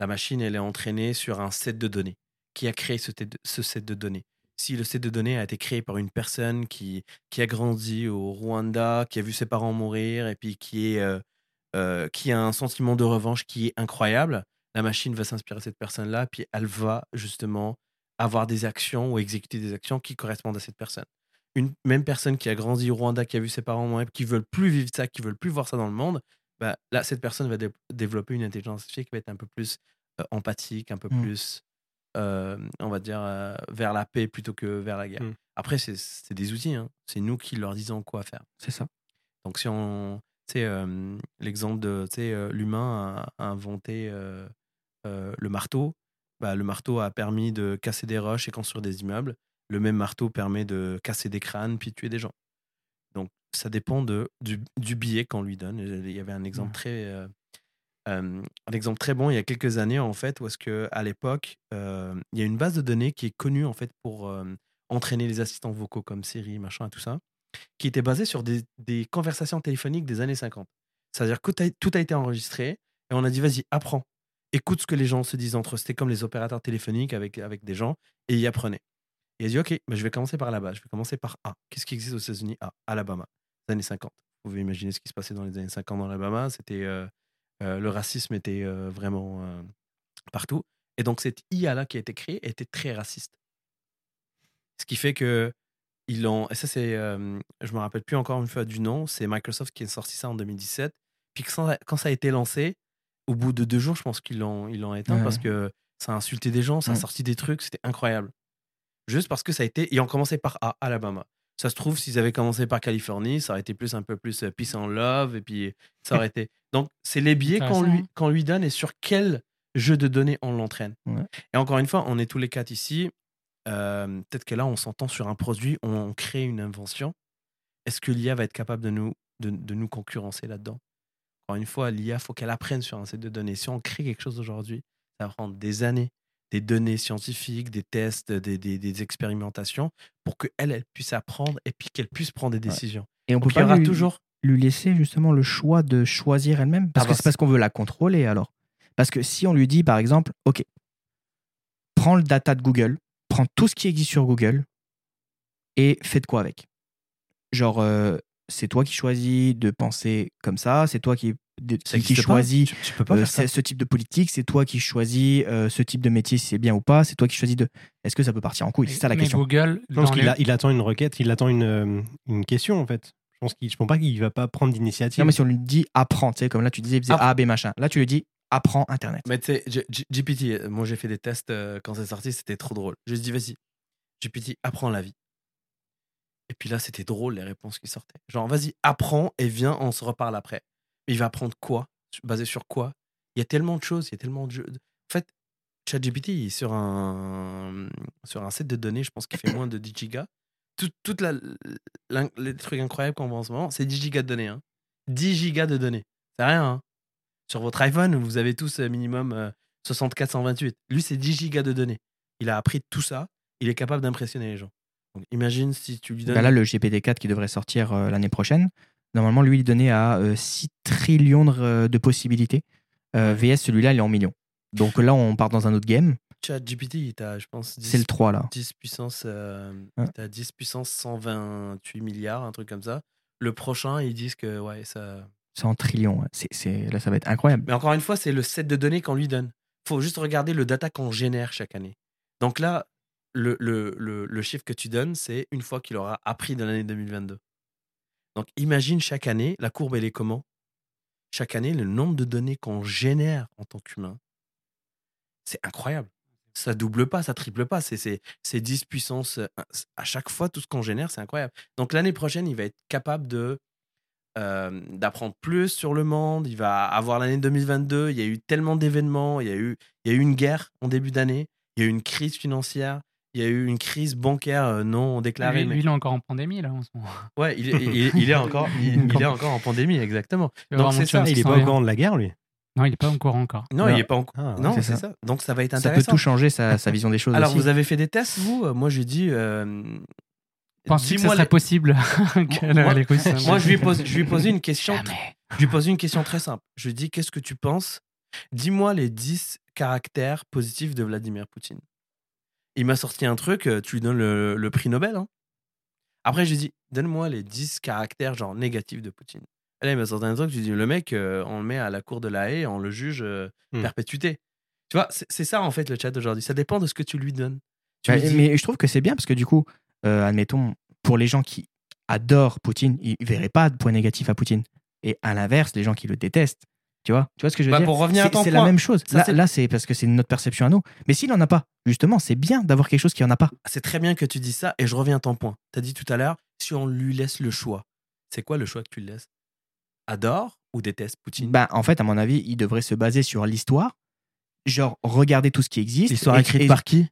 La machine, elle est entraînée sur un set de données. Qui a créé ce set de données? Si le set de données a été créé par une personne qui, qui a grandi au Rwanda, qui a vu ses parents mourir et puis qui, est, euh, euh, qui a un sentiment de revanche qui est incroyable, la machine va s'inspirer de cette personne-là, puis elle va justement avoir des actions ou exécuter des actions qui correspondent à cette personne. Une même personne qui a grandi au Rwanda, qui a vu ses parents mourir, qui veulent plus vivre ça, qui veulent plus voir ça dans le monde, bah, là, cette personne va dé- développer une intelligence artificielle qui va être un peu plus euh, empathique, un peu Mm. plus, euh, on va dire, euh, vers la paix plutôt que vers la guerre. Mm. Après, c'est- des outils, hein. c'est nous qui leur disons quoi faire. C'est ça. Donc, si on. tu sais, l'exemple de tu sais, l'humain a, a inventé le marteau. Bah, le marteau a permis de casser des roches et construire des immeubles. Le même marteau permet de casser des crânes puis de tuer des gens. Donc, ça dépend de, du, du billet qu'on lui donne. Il y avait un exemple Ouais. très, euh, euh, un exemple très bon il y a quelques années en fait, où est-ce que à l'époque, euh, il y a une base de données qui est connue en fait pour euh, entraîner les assistants vocaux comme Siri, machin, et tout ça, qui était basée sur des, des conversations téléphoniques des années 50. C'est-à-dire que tout a, tout a été enregistré et on a dit vas-y, apprends, écoute ce que les gens se disent entre eux. C'était comme les opérateurs téléphoniques avec, avec des gens et ils apprenaient. Il a dit ok, bah, je vais commencer par là-bas, je vais commencer par A. Qu'est-ce qui existe aux États-Unis? A, Alabama, les années 50. Vous pouvez imaginer ce qui se passait dans les années 50 dans l'Alabama. C'était euh, euh, le racisme était euh, vraiment partout. Et donc cette IA-là qui a été créée était très raciste. Ce qui fait que ils l'ont. Et ça, c'est. je me rappelle plus encore une fois du nom. C'est Microsoft qui a sorti ça en 2017. Puis quand ça a été lancé, au bout de deux jours, je pense qu'ils l'ont ils l'ont éteint Ouais. parce que ça a insulté des gens, ça a Ouais. sorti des trucs, c'était incroyable. Juste parce que ça a été. Ils ont commencé par A, Alabama. Ça se trouve, s'ils avaient commencé par Californie, ça aurait été plus un peu plus euh, peace and love, et puis ça aurait été. Donc, c'est les billets qu'on lui, qu'on lui donne et sur quel jeu de données on l'entraîne. Ouais. Et encore une fois, on est tous les quatre ici. Euh, Peut-être que là, on s'entend sur un produit, on crée une invention. Est-ce que l'IA va être capable de nous, de, de nous concurrencer là-dedans? Encore une fois, l'IA, faut qu'elle apprenne sur un set de données. Si on crée quelque chose aujourd'hui, ça va prendre des années, des données scientifiques, des tests, des, des- des expérimentations, pour qu'elle elle puisse apprendre et puis qu'elle puisse prendre des décisions. Et on Donc, peut il y pas aura lui, toujours. lui laisser justement le choix de choisir elle-même? Parce Ah que bah, c'est parce qu'on veut la contrôler alors? Parce que si on lui dit par exemple, OK, prends le data de Google, prends tout ce qui existe sur Google et fais de quoi avec? Genre, euh, c'est toi qui choisis de penser comme ça, c'est toi qui, de- qui, Tu, tu peux pas euh, ce type de politique, c'est toi qui choisis euh, ce type de métier si c'est bien ou pas, c'est toi qui choisis de. Est-ce que ça peut partir en couille? C'est ça la mais question. Google, Je pense qu'il les- il attend une requête, il attend une, euh, une question en fait. Je pense qu'il, je pense pas qu'il va pas prendre d'initiative. Non, mais si on lui dit apprends, tu sais, comme là tu disais, il faisait Ah. A, B, machin. Là tu lui dis apprends Internet. Mais tu sais, GPT, moi j'ai fait des tests euh, quand c'est sorti, c'était trop drôle. Je lui ai dit, vas-y, GPT, apprends la vie. Et puis là, c'était drôle les réponses qui sortaient. Genre, vas-y, apprends et viens, on se reparle après. Mais il va apprendre quoi? Basé sur quoi? Il y a tellement de choses, il y a tellement de jeux. En fait, ChatGPT, sur un, sur un set de données, je pense qu'il fait moins de 10 gigas. Tout, toute la, la- les trucs incroyables qu'on voit en ce moment, c'est 10 gigas de données. Hein. 10 gigas de données. C'est rien. Hein. Sur votre iPhone, vous avez tous euh, minimum euh, 64, 128. Lui, c'est 10 gigas de données. Il a appris tout ça. Il est capable d'impressionner les gens. Donc, imagine si tu lui donnes. Bah là, le GPT-4 qui devrait sortir euh, l'année prochaine, normalement, lui, il est donné à euh, 6 trillions de, euh, de possibilités. Euh, VS, celui-là, il est en millions. Donc là, on part dans un autre game. ChatGPT, il t'a, je pense, 10, C'est le 3 là. 10 puissance, euh, Ouais. t'as 10 puissance 128 milliards, un truc comme ça. Le prochain, ils disent que ouais, ça. C'est en trillions. ouais. C'est, Là, ça va être incroyable. Mais encore une fois, c'est le set de données qu'on lui donne. faut juste regarder le data qu'on génère chaque année. Donc là, le, le, le, le chiffre que tu donnes, c'est une fois qu'il aura appris dans l'année 2022. Donc imagine chaque année, la courbe, elle est comment? Chaque année, le nombre de données qu'on génère en tant qu'humain, c'est incroyable. Ça double pas, ça triple pas. C'est, c'est, c'est 10 puissance. euh, À chaque fois, tout ce qu'on génère, c'est incroyable. Donc l'année prochaine, il va être capable de euh, d'apprendre plus sur le monde. Il va avoir l'année 2022. Il y a eu tellement d'événements. Il y a eu, il y a eu une guerre en début d'année. Il y a eu une crise financière. Il y a eu une crise bancaire euh, non déclarée. lui, mais... lui, il est encore en pandémie là en ce moment. Ouais, il est, il, est- il est encore, il, il est encore en pandémie, exactement. Donc c'est ça, il qui est s'en pas au courant de la guerre lui. Non, il est pas au courant encore. Non, Non. il est pas en... Ah, ouais, non, c'est ça. ça. Donc ça va être Ça peut intéressant. tout changer, sa, sa vision des choses Alors aussi. vous avez fait des tests, vous? Moi, j'ai dit. Euh... Penses-tu que ce dis-moi serait les- possible que Moi- les Russes Moi, je lui je ai posé une question. Jamais. Je lui ai posé une question très simple. Je lui ai dit Qu'est-ce que tu penses? Dis-moi les 10 caractères positifs de Vladimir Poutine. Il m'a sorti un truc, euh, tu lui donnes le, le prix Nobel. hein. Après, je lui Donne-moi les 10 caractères genre négatifs de Poutine. Et là, il m'a sorti un truc, je lui ai dit Le mec, euh, on le met à la cour de la haie, on le juge euh, Hmm. perpétuité. Tu vois, c'est ça en fait le chat d'aujourd'hui. Ça dépend de ce que tu lui donnes. Tu Ouais, lui dis- Mais je trouve que c'est bien parce que du coup, euh, admettons, pour les gens qui adorent Poutine, ils ne verraient pas de point négatif à Poutine. Et à l'inverse, les gens qui le détestent, tu vois, tu vois ce que je veux Bah, dire? pour revenir à C'est- ton C'est la même chose. ça, là, c'est- parce que c'est notre perception à nous. Mais s'il n'en a pas, justement, c'est bien d'avoir quelque chose qui en a pas. c'est très bien que tu dis ça et je reviens à ton point. Tu as dit tout à l'heure, si on lui laisse le choix, c'est quoi le choix que tu lui laisses? Adore ou déteste Poutine? Bah, en fait, à mon avis, il devrait se baser sur l'histoire. Genre, regarder tout ce qui existe. L'histoire écrite et- par qui?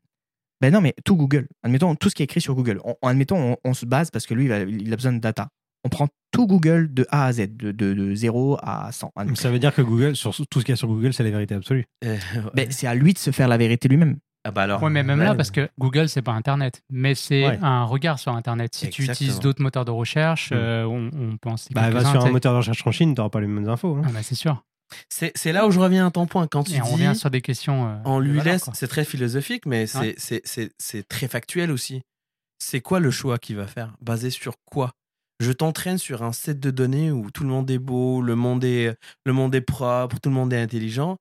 Ben non, mais tout Google. Admettons, tout ce qui est écrit sur Google. On, admettons, on, on se base parce que lui, il a, il a besoin de data. On prend tout Google de A à Z, de, de, de 0 à 100. admettons. Ça veut dire que Google, sur tout ce qu'il y a sur Google, c'est la vérité absolue. Euh, ouais. Ben, c'est à lui de se faire la vérité lui-même. Ah bah alors. Ouais, mais même là, parce que Google, c'est pas Internet, mais c'est Ouais. un regard sur Internet. Si tu utilises d'autres moteurs de recherche, Mm. euh, on, citer Bah, va sur un moteur de recherche en Chine, t'auras pas les mêmes infos. hein. Ah bah, c'est sûr. C'est c'est là où je reviens à ton point. Quand tu Et on dis, revient sur des questions. euh, on lui valeur, laisse, c'est très philosophique, mais c'est Ouais. c'est- c'est- c'est très factuel aussi. C'est quoi le choix qu'il va faire? Basé sur quoi? Je t'entraîne sur un set de données où tout le monde est beau, le monde est, le monde est propre, tout le monde est intelligent.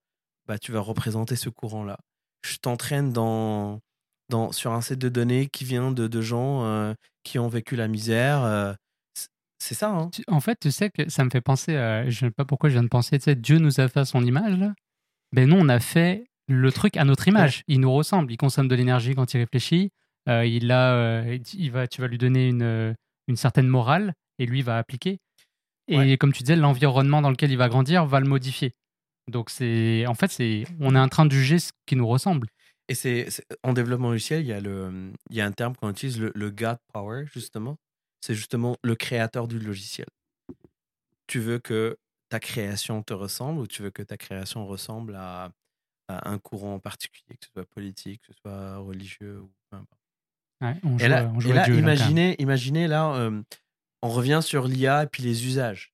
Bah, tu vas représenter ce courant-là. Je t'entraîne dans, dans, sur un set de données qui vient de, de gens euh, qui ont vécu la misère. euh, c'est- ça, hein En fait, tu sais que ça me fait penser à. Je ne sais pas pourquoi je viens de penser, tu sais, Dieu nous a fait à son image, là. Ben non, on a fait le truc à notre image. Il nous ressemble. Il consomme de l'énergie quand il réfléchit. Euh, il a, il va, tu vas lui donner une, une certaine morale et lui va appliquer. Et Ouais. comme tu disais, l'environnement dans lequel il va grandir va le modifier. Donc c'est, en fait, c'est, on est en train de juger ce qui nous ressemble. Et c'est en développement logiciel, il y a, le, il y a un terme qu'on utilise, le, le God Power, justement. C'est justement le créateur du logiciel. Tu veux que ta création te ressemble ou tu veux que ta création ressemble à, à un courant en particulier, que ce soit politique, que ce soit religieux ou. Ouais, on joue, Et là, à- on joue et à là, Dieu, imaginez, imaginez là, euh, on revient sur l'IA et puis les usages.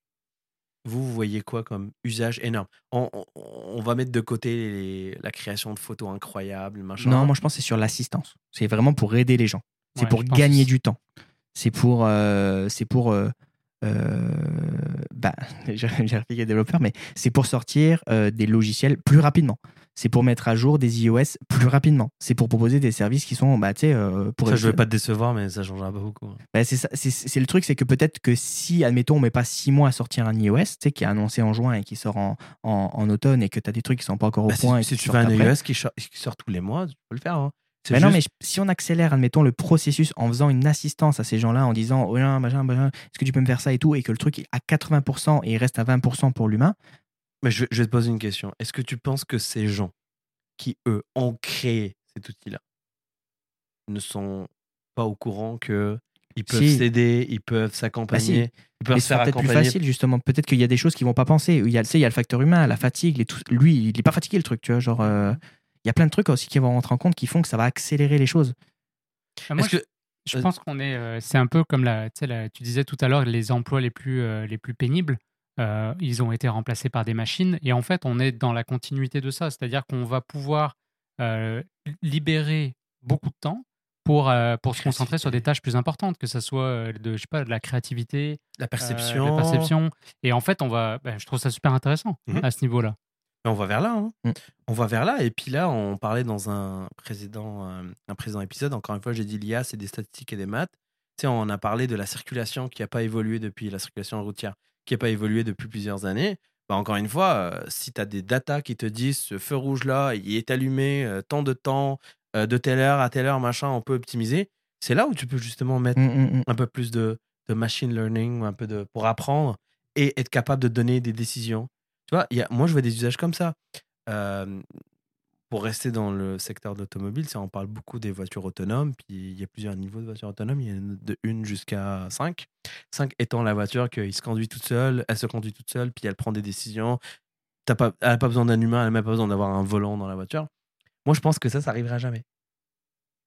Vous, vous voyez quoi comme usage énorme? On, on- on va mettre de côté les- la création de photos incroyables, machin. Non, moi je pense que c'est sur l'assistance. C'est vraiment pour aider les gens. C'est Ouais, pour gagner du temps. C'est pour. euh, c'est pour. euh, euh, bah, j'ai développeur, mais c'est pour sortir euh, des logiciels plus rapidement. C'est pour mettre à jour des iOS plus rapidement. C'est pour proposer des services qui sont, bah, tu sais, euh, pour. Ça, je vais pas te décevoir, mais ça changera pas beaucoup. hein. Bah, c'est ça- c'est- c'est le truc, c'est que peut-être que si, admettons, on met pas six mois à sortir un iOS, tu sais, qui est annoncé en juin et qui sort en, en, en automne et que tu as des trucs qui sont pas encore au Bah, point. et si, si qui tu veux un après. iOS qui, sort tous les mois, tu peux le faire. hein. C'est Mais non, mais si on accélère, admettons, le processus en faisant une assistance à ces gens-là, en disant, oh, machin, est-ce que tu peux me faire ça et tout, et que le truc est à 80% et il reste à 20% pour l'humain, mais je, je vais te poser une question. Est-ce que tu penses que ces gens qui, eux, ont créé cet outil-là ne sont pas au courant que ils peuvent Si. s'aider, ils peuvent s'accompagner, ils peuvent mais se ce faire sera peut-être plus facile, justement. Peut-être qu'il y a des choses qu'ils vont pas penser. Il y a, tu sais, il y a le facteur humain, la fatigue, les tout- lui, il est pas fatigué, le truc, tu vois, genre, euh, il y a plein de trucs aussi qui vont rentrer en compte qui font que ça va accélérer les choses. Ah, moi, que Je Vas-y. pense qu'on est. euh, c'est un peu comme la, tu sais, la- tu disais tout à l'heure, les emplois les plus, euh, les plus pénibles, euh, ils ont été remplacés par des machines. Et en fait, on est dans la continuité de ça. C'est-à-dire qu'on va pouvoir euh, libérer beaucoup de temps pour, euh, pour se concentrer sur des tâches plus importantes, que ce soit de, je sais pas, de la créativité, la perception, de la perception. Et en fait, on va, ben, je trouve ça super intéressant Mhm. à ce niveau-là. Mais on va vers là. hein. Mm. On va vers là. Et puis là, on parlait dans un précédent, un précédent épisode. Encore une fois, j'ai dit l'IA, c'est des statistiques et des maths. Tu sais, on a parlé de la circulation qui n'a pas évolué depuis la circulation routière, qui n'a pas évolué depuis plusieurs années. Bah, encore une fois, euh, si tu as des datas qui te disent ce feu rouge-là, il est allumé euh, tant de temps, euh, de telle heure à telle heure, machin, on peut optimiser. C'est là où tu peux justement mettre Mm, mm, mm. un peu plus de, de machine learning, un peu de, pour apprendre et être capable de donner des décisions. Tu vois, y a, moi, je vois des usages comme ça. Pour rester dans le secteur d'automobile, c'est- on parle beaucoup des voitures autonomes, puis il y a plusieurs niveaux de voitures autonomes, il y a de 1 jusqu'à 5. 5 étant la voiture qui se conduit toute seule, elle se conduit toute seule, puis elle prend des décisions. T'as pas, elle n'a pas besoin d'un humain, elle n'a même pas besoin d'avoir un volant dans la voiture. Moi, je pense que ça, ça arrivera jamais.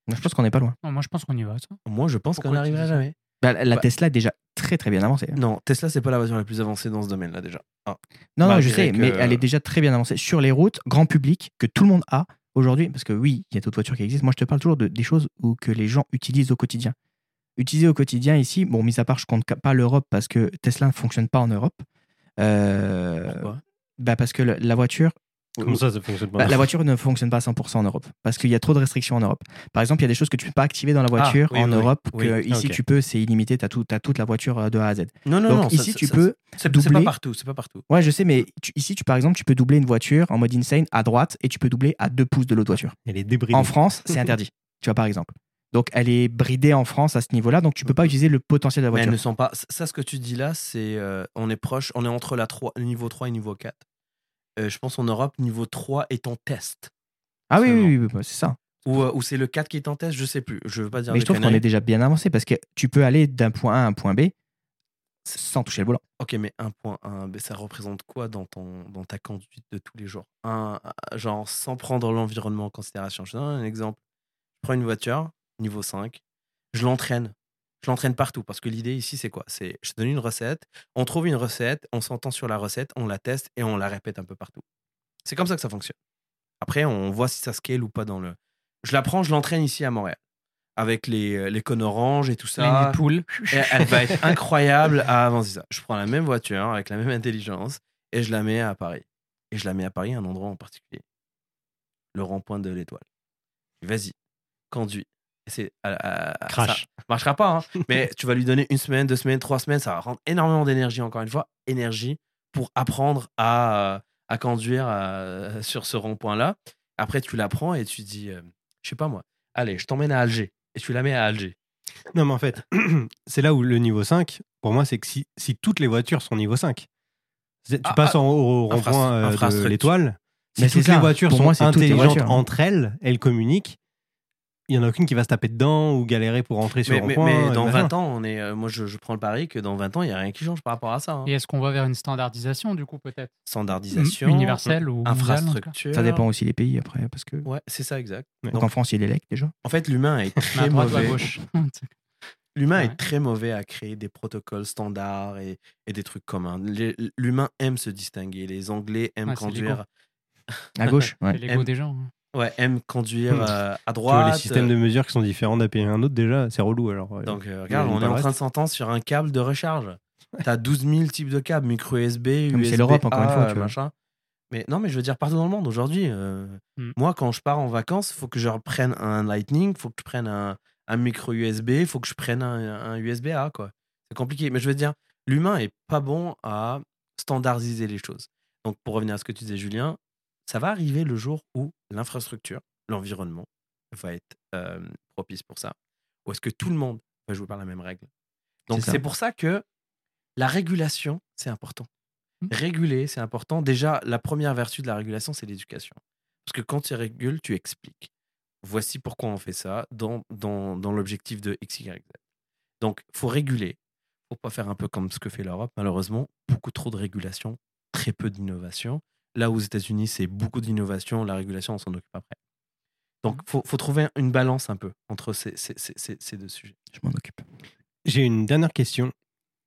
Je pense qu'on n'est pas loin. Non, moi, je pense qu'on y va. ça. Moi, je pense qu'on n'arrivera jamais. Bah, la Bah- Tesla est déjà très très bien avancée. Non, Tesla, c'est pas la voiture la plus avancée dans ce domaine-là, déjà. Ah. Non, non, je sais, que- mais elle est déjà très bien avancée sur les routes, grand public, que tout le monde a aujourd'hui. Parce que oui, il y a d'autres voitures qui existent. Moi, je te parle toujours de, des choses où, que les gens utilisent au quotidien. Utiliser au quotidien ici, bon, mis à part, je compte pas l'Europe parce que Tesla ne fonctionne pas en Europe. Euh, Pourquoi? bah parce que le- la voiture. Comment ça, ça fonctionne pas Bah, la voiture ne fonctionne pas à 100% en Europe parce qu'il y a trop de restrictions en Europe. Par exemple, il y a des choses que tu peux pas activer dans la voiture Ah, oui, en oui. Europe Oui, que ici tu peux, c'est illimité, tu as, toute la voiture euh, de A à Z. Non, non, Donc non. ici ça- tu ça- peux C'est doubler. pas partout, c'est pas partout. Ouais, je sais, mais tu- ici, tu, par exemple, tu peux doubler une voiture en mode insane à droite et tu peux doubler à 2 pouces de l'autre voiture. Elle est débridée. En France, c'est interdit. Tu vois, par exemple. Donc elle est bridée en France à ce niveau-là, donc tu peux pas utiliser le potentiel de la Mais elles voiture. ne sont pas. Ça, ce que tu dis là, c'est. euh, on est proche, on est entre la 3, le niveau 3 et niveau 4. Euh, je pense en Europe, niveau 3 est en test. Ah oui, oui, oui, oui, bah, c'est ça. Ou, euh, ou c'est le 4 qui est en test, je sais plus. Je veux pas dire Mais je trouve qu'on est déjà bien avancé parce que tu peux aller d'un point A à un point B sans toucher le volant. Ok, mais un point, un, mais ça représente quoi dans, ton, dans ta conduite de tous les jours? Un, un- Genre, sans prendre l'environnement en considération. Je donne un exemple. Je prends une voiture, niveau 5, je l'entraîne. Je l'entraîne partout parce que l'idée ici, c'est quoi? C'est je te donne une recette, on trouve une recette, on s'entend sur la recette, on la teste et on la répète un peu partout. C'est comme ça que ça fonctionne. Après, on voit si ça scale ou pas dans le. Je la prends, je l'entraîne ici à Montréal. Avec les, les cônes oranges et tout ça. Les poules. Et elle va être incroyable à avancer ça. Je prends la même voiture avec la même intelligence et je la mets à Paris. Et je la mets à Paris, à un endroit en particulier. Le rond-point de l'étoile. Vas-y, conduis. C'est, à- à- Crash. Ça marchera pas, hein. mais tu vas lui donner une semaine, deux semaines, trois semaines. Ça va rendre énormément d'énergie, encore une fois. Énergie pour apprendre à, à conduire euh, sur ce rond-point-là. Après, tu la prends et tu dis, euh, je sais pas moi, allez, je t'emmène à Alger. Et tu la mets à Alger. Non, mais en fait, c'est là où le niveau 5, pour moi, c'est que si, si toutes les voitures sont niveau 5, c'est- tu Ah, passes ah, en- au rond-point euh, de l'étoile, si toutes les voitures sont moi, intelligentes voitures. entre elles, elles communiquent, il y en a aucune qui va se taper dedans ou galérer pour rentrer sur Mais, le mais- mais euh, dans machin. 20 ans, on est, euh, moi je, je prends le pari que dans 20 ans, il n'y a rien qui change par rapport à ça. hein. Et est-ce qu'on va vers une standardisation, du coup, peut-être? Standardisation, Universelle ou infrastructure. Ça dépend aussi des pays après, parce que Ouais, c'est ça, exact. Ouais. donc en France il y a l'élect déjà. En fait, l'humain est à très droite à mauvais. gauche? L'humain Ouais. est très mauvais à créer des protocoles standards et, et des trucs communs. L'humain aime se distinguer. Les Anglais aiment conduire. À gauche, ouais. l'ego des gens. hein. Ouais, aiment conduire Hmm. euh, à Tu vois, droite. les systèmes de mesure qui sont différents d'un pays à un autre, déjà, c'est relou. Alors, euh, Donc, euh, regarde, on est en train de s'entendre sur un câble de recharge. T'as 12 000 types de câbles, micro USB, Non, mais c'est USB, l'Europe, encore une fois, tu vois. machin. Mais non, mais je veux dire, partout dans le monde aujourd'hui. euh, Hmm. Moi, quand je pars en vacances, il faut que je reprenne un Lightning, il faut que je prenne un, un micro USB, il faut que je prenne un, un USB-A, quoi. C'est compliqué. Mais je veux dire, l'humain est pas bon à standardiser les choses. Donc, pour revenir à ce que tu disais, Julien, ça va arriver le jour où l'infrastructure, l'environnement, va être euh, propice pour ça? Ou est-ce que tout le monde va jouer par la même règle? Donc, C'est pour ça que la régulation, c'est important. Mm. Réguler, c'est important. Déjà, la première vertu de la régulation, c'est l'éducation. Parce que quand tu régules, tu expliques. Voici pourquoi on fait ça dans, dans, dans l'objectif de X, Y, Z. Donc, il faut réguler. faut pas faire un peu comme ce que fait l'Europe, malheureusement. Beaucoup trop de régulation, très peu d'innovation. Là, aux États-Unis, c'est beaucoup d'innovation. La régulation, on s'en occupe après. Donc, il faut, faut trouver une balance un peu entre ces, ces, ces, ces- ces deux sujets. Je m'en occupe. J'ai une dernière question.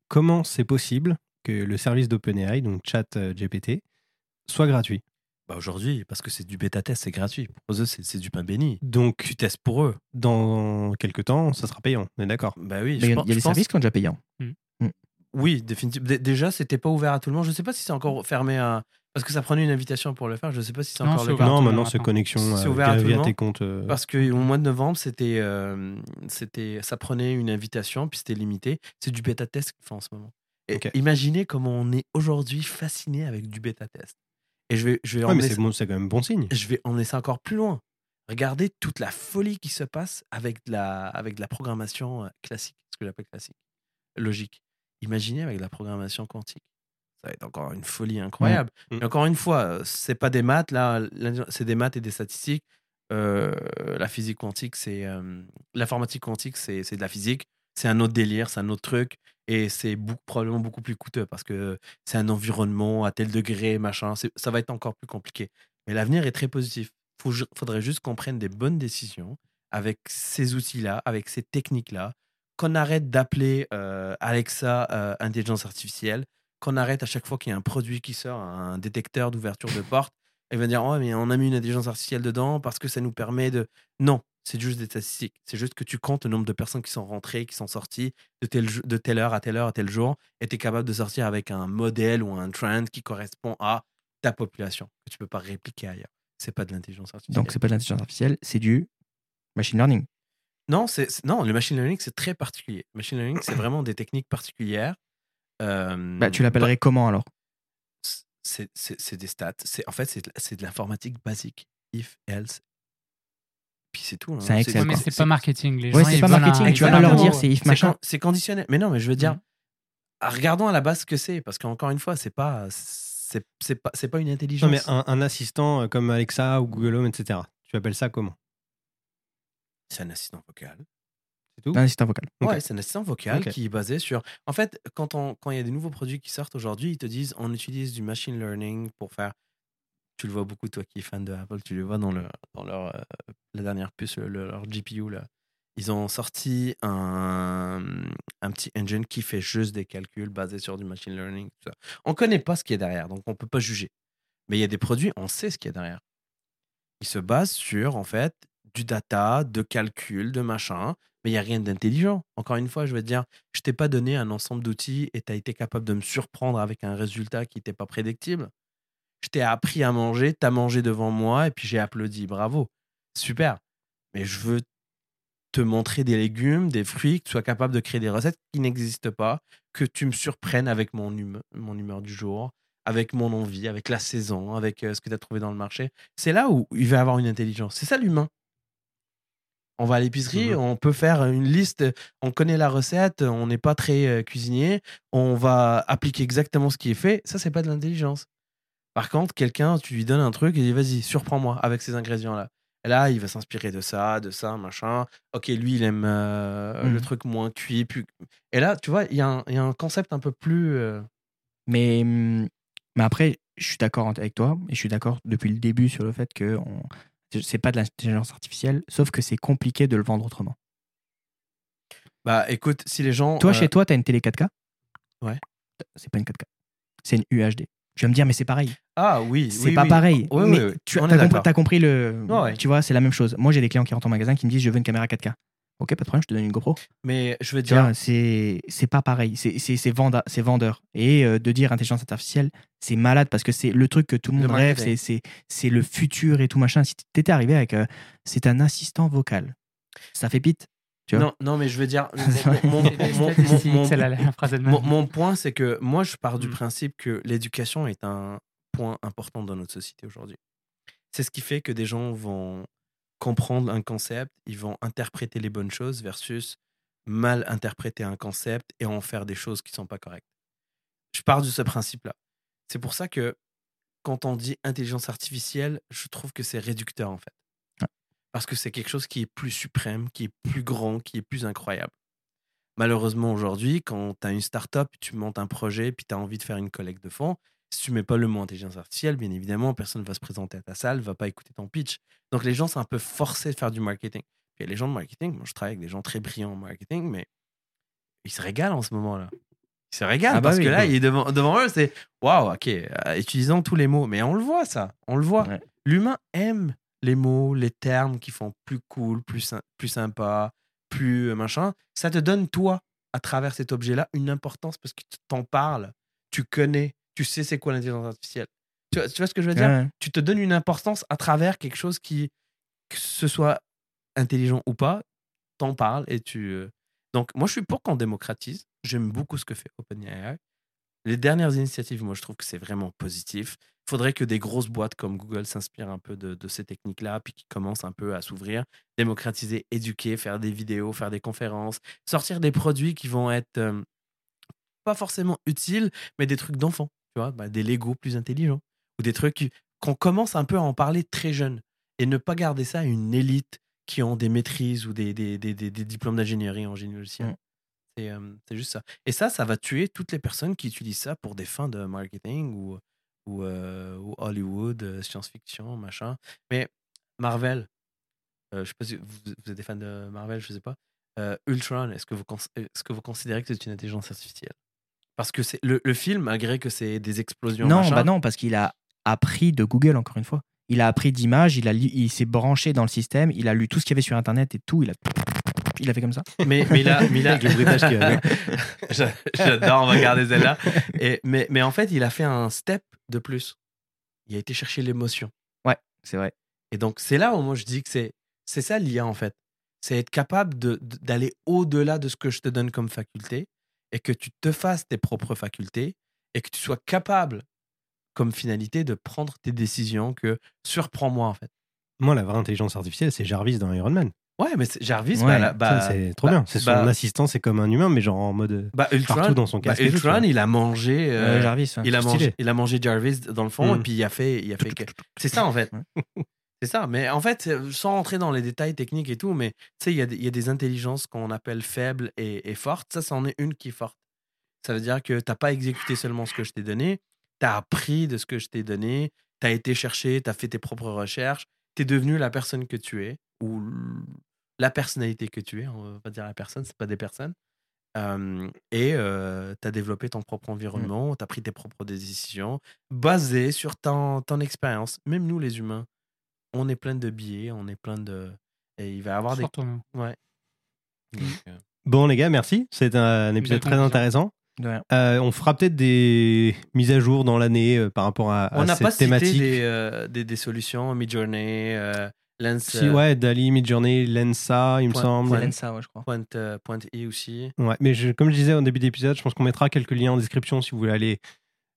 Comment c'est possible que le service d'OpenAI, donc ChatGPT, soit gratuit? Bah, Aujourd'hui, parce que c'est du bêta-test, c'est gratuit. Pour eux, c'est du pain béni. Donc, Tu testes pour eux. dans quelques temps, ça sera payant. On est d'accord? Bah oui, je il y a, pense- il y a je des pense- services qui sont déjà payants. Oui, définitivement. Dé- Déjà, c'était pas ouvert à tout le monde. Je sais pas si c'est encore fermé à. Parce que ça prenait une invitation pour le faire. Je sais pas si c'est Non, encore le cas. Non, maintenant c'est connexion C'est euh, ouvert à tout le via monde tes comptes. euh, Parce qu'au mois de novembre, c'était, euh, c'était, ça prenait une invitation, puis c'était limité. C'est du bêta-test qu'ils font en ce moment. Et imaginez comment on est aujourd'hui fasciné avec du bêta-test. Et je vais, je vais Ouais, mais emmener c'est bon, c'est quand même bon signe. je vais emmener ça encore plus loin. Regardez toute la folie qui se passe avec de la, avec de la programmation euh, classique, ce que j'appelle classique, logique. Imaginez avec la programmation quantique. Ça va être encore une folie incroyable. Mm. Mais encore une fois, euh, c'est pas des maths, là, c'est des maths et des statistiques. Euh, la physique quantique, c'est. euh, L'informatique quantique, c'est de la physique. C'est un autre délire, c'est un autre truc. Et c'est probablement beaucoup plus coûteux parce que c'est un environnement à tel degré, machin. Ça va être encore plus compliqué. Mais l'avenir est très positif. Il faudrait juste qu'on prenne des bonnes décisions avec ces outils-là, avec ces techniques-là, qu'on arrête d'appeler euh, Alexa euh, intelligence artificielle, qu'on arrête à chaque fois qu'il y a un produit qui sort, un détecteur d'ouverture de porte, et va dire, oh, mais on a mis une intelligence artificielle dedans parce que ça nous permet de... Non, c'est juste des statistiques. C'est juste que tu comptes le nombre de personnes qui sont rentrées, qui sont sorties de telle, jo- de telle heure à telle heure à tel jour, et tu es capable de sortir avec un modèle ou un trend qui correspond à ta population, que tu peux pas répliquer ailleurs. C'est pas de l'intelligence artificielle. Donc c'est pas de l'intelligence artificielle, c'est du machine learning. Non, c'est, non, le machine learning, c'est très particulier. Machine learning, c'est vraiment des techniques particulières. Euh, Bah, tu l'appellerais comment alors? C'est, des stats. C'est, en fait, c'est, de- c'est de l'informatique basique. If, else. Puis c'est tout. hein. C'est mais c'est pas marketing. Les Ouais, gens, c'est ils pas veulent marketing. Tu vas pas leur dire c'est if machin. C'est conditionnel. Mais non, mais je veux dire, Mhm. ah, regardons à la base ce que c'est, parce qu'encore une fois, c'est pas, c'est c'est pas, c'est pas une intelligence. Non, mais un, un assistant euh, comme Alexa ou Google Home, etc. Tu appelles ça comment? C'est un assistant vocal. C'est tout? Un assistant vocal. Ok. Ouais, c'est un assistant vocal qui est basé sur. En fait, quand on- quand il y a des nouveaux produits qui sortent aujourd'hui, ils te disent on utilise du machine learning pour faire. Tu le vois beaucoup, toi qui es fan de Apple, tu le vois dans, le, dans leur, euh, la dernière puce, le- le- leur GPU. Là. Ils ont sorti un, un petit engine qui fait juste des calculs basés sur du machine learning. Tout ça. On ne connaît pas ce qui est derrière, donc on ne peut pas juger. Mais il y a des produits, on sait ce qu'il y a derrière. Ils se basent sur, en fait, du data, de calcul, de machin, mais il n'y a rien d'intelligent. Encore une fois, je vais dire, je t'ai pas donné un ensemble d'outils et tu as été capable de me surprendre avec un résultat qui n'était pas prédictible. Je t'ai appris à manger, tu as mangé devant moi et puis j'ai applaudi. Bravo. Super. Mais je veux te montrer des légumes, des fruits, que tu sois capable de créer des recettes qui n'existent pas, que tu me surprennes avec mon, hume- mon humeur du jour, avec mon envie, avec la saison, avec euh, ce que tu as trouvé dans le marché. C'est là où il va avoir une intelligence. C'est ça l'humain. On va à l'épicerie, Mhm. on peut faire une liste, on connaît la recette, on n'est pas très euh, cuisinier, on va appliquer exactement ce qui est fait. Ça, c'est pas de l'intelligence. Par contre, quelqu'un, tu lui donnes un truc et il dit vas-y, surprends-moi avec ces ingrédients-là. Et là, il va s'inspirer de ça, de ça, machin. Ok, lui, il aime euh, le truc moins cuit. Plus... Et là, tu vois, il y, a un- il y a un concept un peu plus. euh, Mais, hum, mais après, je suis d'accord avec toi et je suis d'accord depuis le début sur le fait que on... c'est pas de l'intelligence artificielle, sauf que c'est compliqué de le vendre autrement. Bah, écoute, si les gens. Toi, euh, chez toi, tu as une télé 4K Ouais. C'est pas une 4K. C'est une UHD. Tu vas me dire, mais c'est pareil. Ah oui, C'est oui, pas oui. pareil. Oui, mais tu as, compris, t'as le. Ouais. Tu vois, c'est la même chose. Moi, j'ai des clients qui rentrent en magasin qui me disent Je veux une caméra 4K. Ok, pas de problème, je te donne une GoPro. Mais je veux dire. c'est c'est pas pareil. C'est c'est- c'est venda- c'est vendeur. Et euh, de dire intelligence artificielle, c'est malade parce que c'est le truc que tout le Le monde rêve. C'est c'est- c'est le futur et tout machin. Si t'étais arrivé avec. euh, c'est un assistant vocal. Ça fait pite. Tu vois Non, non, mais je veux dire. vrai. mon, mon- C'est des mon- mon- statistiques, mon- c'est la, la phrase elle-même. Mon, mon point, c'est que moi, je pars du Mm. principe que l'éducation est un point important dans notre société aujourd'hui. C'est ce qui fait que des gens vont comprendre un concept, ils vont interpréter les bonnes choses versus mal interpréter un concept et en faire des choses qui sont pas correctes. Je pars de ce principe-là. C'est pour ça que quand on dit intelligence artificielle, je trouve que c'est réducteur en fait. Ouais. Parce que c'est quelque chose qui est plus suprême, qui est plus grand, qui est plus incroyable. Malheureusement, aujourd'hui, quand tu as une start-up, tu montes un projet, puis tu as envie de faire une collecte de fonds, si tu mets pas le mot intelligence artificielle, bien évidemment, personne ne va se présenter à ta salle, va pas écouter ton pitch. Donc les gens sont un peu forcés de faire du marketing. Puis les gens de marketing, moi je travaille avec des gens très brillants en marketing, mais ils se régalent en ce moment-là. Ils se régalent Ah bah parce oui. que là, il est devant, devant eux, c'est waouh, ok, euh, utilisons tous les mots. Mais on le voit ça, on le voit. Ouais. L'humain aime les mots, les termes qui font plus cool, plus, plus sympa, plus euh, machin. Ça te donne, toi, à travers cet objet-là, une importance parce que tu t'en parles, tu connais, tu sais c'est quoi l'intelligence artificielle. Tu vois, tu vois ce que je veux dire? Ouais. Tu te donnes une importance à travers quelque chose qui, que ce soit intelligent ou pas, t'en parles et tu. euh, Donc, moi, je suis pour qu'on démocratise. J'aime beaucoup ce que fait OpenAI. Les dernières initiatives, moi, je trouve que c'est vraiment positif. Il faudrait que des grosses boîtes comme Google s'inspirent un peu de, de ces techniques-là, puis qui commencent un peu à s'ouvrir, démocratiser, éduquer, faire des vidéos, faire des conférences, sortir des produits qui vont être euh, pas forcément utiles, mais des trucs d'enfants, tu vois, bah, des Lego plus intelligents, ou des trucs qu'on commence un peu à en parler très jeune, et ne pas garder ça à une élite qui ont des maîtrises ou des, des, des- des- diplômes d'ingénierie en génie logiciel. Mm. C'est euh, juste ça. Et ça, ça va tuer toutes les personnes qui utilisent ça pour des fins de marketing ou, ou, euh, ou Hollywood, euh, science-fiction, machin. Mais Marvel, euh, je sais pas si vous, vous êtes des fans de Marvel, je sais pas. Ultron, est-ce que, vous cons- est-ce que vous considérez que c'est une intelligence artificielle? Parce que c'est le, le film, malgré que c'est des explosions, Non, machin, bah non, parce qu'il a appris de Google, encore une fois. Il a appris d'images, il, a lu- il s'est branché dans le système, il a lu tout ce qu'il y avait sur Internet et tout. Il a, il a fait comme ça. Mais, mais là, mais là Avec le bruitage qu'il y avait. J'a- J'adore, on va garder celle-là. Et, mais, mais en fait, il a fait un step de plus. Il a été chercher l'émotion. C'est vrai. Et donc, c'est là où moi je dis que c'est, c'est ça l'IA en fait. C'est être capable de- d'aller au-delà de ce que je te donne comme faculté et que tu te fasses tes propres facultés et que tu sois capable, comme finalité, de prendre tes décisions, que surprends-moi en fait. Moi, la vraie intelligence artificielle, c'est Jarvis dans Iron Man. Ouais, mais Jarvis, Ouais, bah, bah, c'est trop bah- bien. C'est son bah- assistant, c'est comme un humain, mais genre en mode. bah, Ultron, partout dans son bah, casque Ultron, il a mangé. euh, Euh, Jarvis. il, a mangé, il a mangé Jarvis dans le fond Mm. et puis il a fait. Il a fait C'est ça en fait. C'est ça. Mais en fait, euh, sans rentrer dans les détails techniques et tout, mais tu sais, il y, a des- il y a des intelligences qu'on appelle faibles et, et fortes. Ça, c'en est une qui est forte. Ça veut dire que tu n'as pas exécuté seulement ce que je t'ai donné, tu as appris de ce que je t'ai donné, tu as été chercher, tu as fait tes propres recherches, tu es devenu la personne que tu es ou la personnalité que tu es. On va pas dire la personne, c'est pas des personnes. Euh, et tu as développé ton propre environnement, tu as pris tes propres décisions basées sur ton, ton expérience. Même nous, les humains, on est plein de biais, on est plein de. Et il va y avoir des. Ouais. Donc, euh, Bon, les gars, merci. C'est un épisode très intéressant. Rien. Euh, on fera peut-être des mises à jour dans l'année euh, par rapport à, à on n'a cette pas cité thématique. des, euh, des, des solutions, Midjourney, euh, Lens, Si, ouais, Dali, Midjourney, Lensa, il me semble. point- Lensa, ouais, je crois. Point, euh, Point E aussi. Ouais, mais je- comme je disais au début d'épisode, je pense qu'on mettra quelques liens en description si vous voulez aller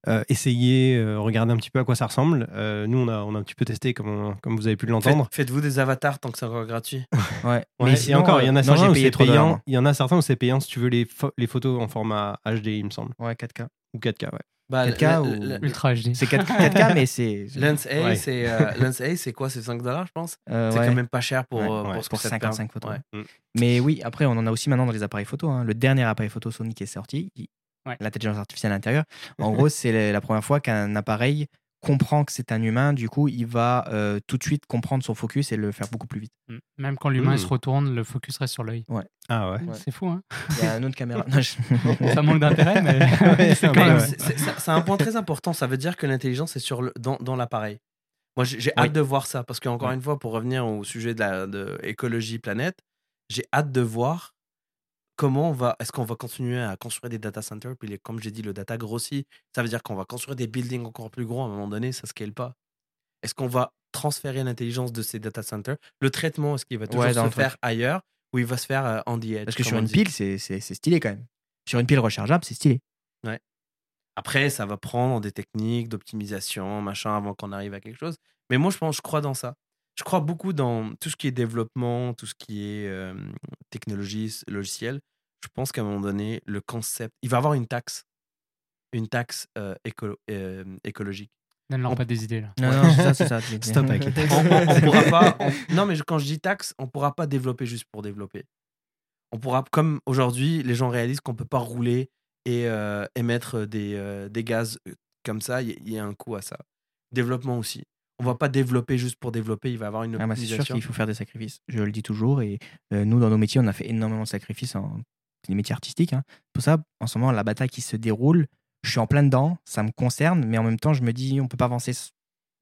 euh, essayer, euh, regarder un petit peu à quoi ça ressemble. Euh, nous, on a, on a un petit peu testé, comme, on- comme vous avez pu l'entendre. Faites- Faites-vous des avatars tant que c'est encore gratuit. Ouais. Ouais, Mais et sinon, encore, il y en a euh, non, certains où c'est payant. Il y en a certains où c'est payant si tu veux les, les photos en format HD, il me semble. Ouais, 4K. Ou 4K, ouais. Bah, 4K le- ou- Ultra HD. C'est 4, 4K, mais c'est. Lens A, Ouais. c'est euh, Lens A, c'est quoi? C'est 5 dollars, je pense. euh, C'est ouais. quand même pas cher pour, Ouais, euh, ouais, pour ce pour que ça te 55 permet. photos. Ouais. Mais oui, après, on en a aussi maintenant dans les appareils photo. hein. Le dernier appareil photo Sony qui est sorti, Ouais. l'intelligence artificielle à l'intérieur. En gros, c'est la- première fois qu'un appareil comprend que c'est un humain. Du coup, il va euh, tout de suite comprendre son focus et le faire beaucoup plus vite. Mm. Même quand l'humain Mm. se retourne, le focus reste sur l'œil. Ah ouais. Ouais. C'est fou, hein Il y a une autre caméra. Non, je- Ça manque d'intérêt, mais Ouais, c'est un ouais. Point très important. Ça veut dire que l'intelligence est sur le, dans, dans l'appareil. Moi, j'ai Oui. hâte de voir ça parce qu'encore Ouais. une fois, pour revenir au sujet de la de écologie planète, j'ai hâte de voir comment on va. Est-ce qu'on va continuer à construire des data centers? Puis, les- comme j'ai dit, le data grossit. Ça veut dire qu'on va construire des buildings encore plus gros. À un moment donné, ça scale pas. Est-ce qu'on va transférer l'intelligence de ces data centers? Le traitement, est-ce qu'il va toujours Ouais, se faire ailleurs ou il va se faire euh, on the edge Parce que sur une pile, c'est stylé quand même. Sur une pile rechargeable, c'est stylé. Après, ça va prendre des techniques d'optimisation, machin, avant qu'on arrive à quelque chose. Mais moi, je pense, je crois dans ça. Je crois beaucoup dans tout ce qui est développement, tout ce qui est euh, technologie, logiciel. Je pense qu'à un moment donné, le concept, il va y avoir une taxe, une taxe euh, écolo- euh, écologique. Donne-leur On- pas des idées, là. Non, non, c'est ça, c'est ça. Stop avec les On, on- on pourra pas. on- non, mais je- quand je dis taxe, on pourra pas développer juste pour développer. On pourra, comme aujourd'hui, les gens réalisent qu'on peut pas rouler et euh, émettre des, euh, des gaz comme ça. Il y, il y a un coût à ça. Développement aussi. On va pas développer juste pour développer. Il va avoir une Ah bah, c'est sûr optimisation. qu'il faut faire des sacrifices. Je le dis toujours. Et euh, nous, dans nos métiers, on a fait énormément de sacrifices en les métiers artistiques. Hein. Pour ça, en ce moment, la bataille qui se déroule, je suis en plein dedans. Ça me concerne, mais en même temps, je me dis, on peut pas avancer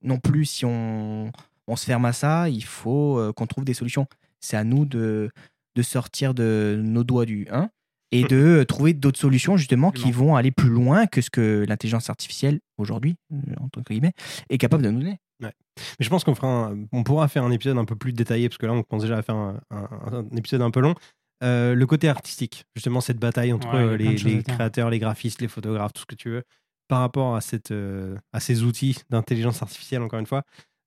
non plus si on, on se ferme à ça. Il faut euh, qu'on trouve des solutions. C'est à nous de, de sortir de nos doigts du 1 et de euh, trouver d'autres solutions justement qui vont aller plus loin que ce que l'intelligence artificielle aujourd'hui, euh, entre guillemets, est capable de nous donner. Mais je pense qu'on fera un- on pourra faire un épisode un peu plus détaillé parce que là on pense déjà à faire un, un- un épisode un peu long. Euh, le côté artistique, justement cette bataille entre Ouais, euh, les, créateurs, les graphistes, les photographes, tout ce que tu veux, par rapport à, cette, euh, à ces outils d'intelligence artificielle, encore une fois.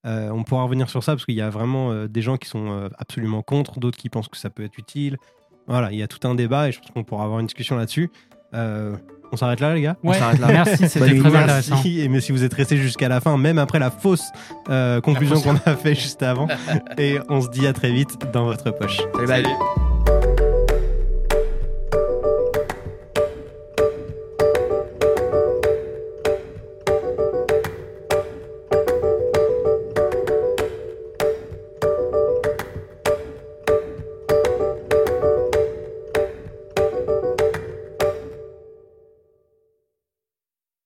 Euh, on pourra revenir sur ça parce qu'il y a vraiment des gens qui sont absolument contre, d'autres qui pensent que ça peut être utile. Voilà, il y a tout un débat et je pense qu'on pourra avoir une discussion là-dessus. On s'arrête là, les gars On Ouais, s'arrête là. merci, c'était très Merci. intéressant. Et mais si vous êtes resté jusqu'à la fin, même après la fausse euh, conclusion qu'on a fait juste avant, et on se dit à très vite dans votre poche. Salut, bye. Salut.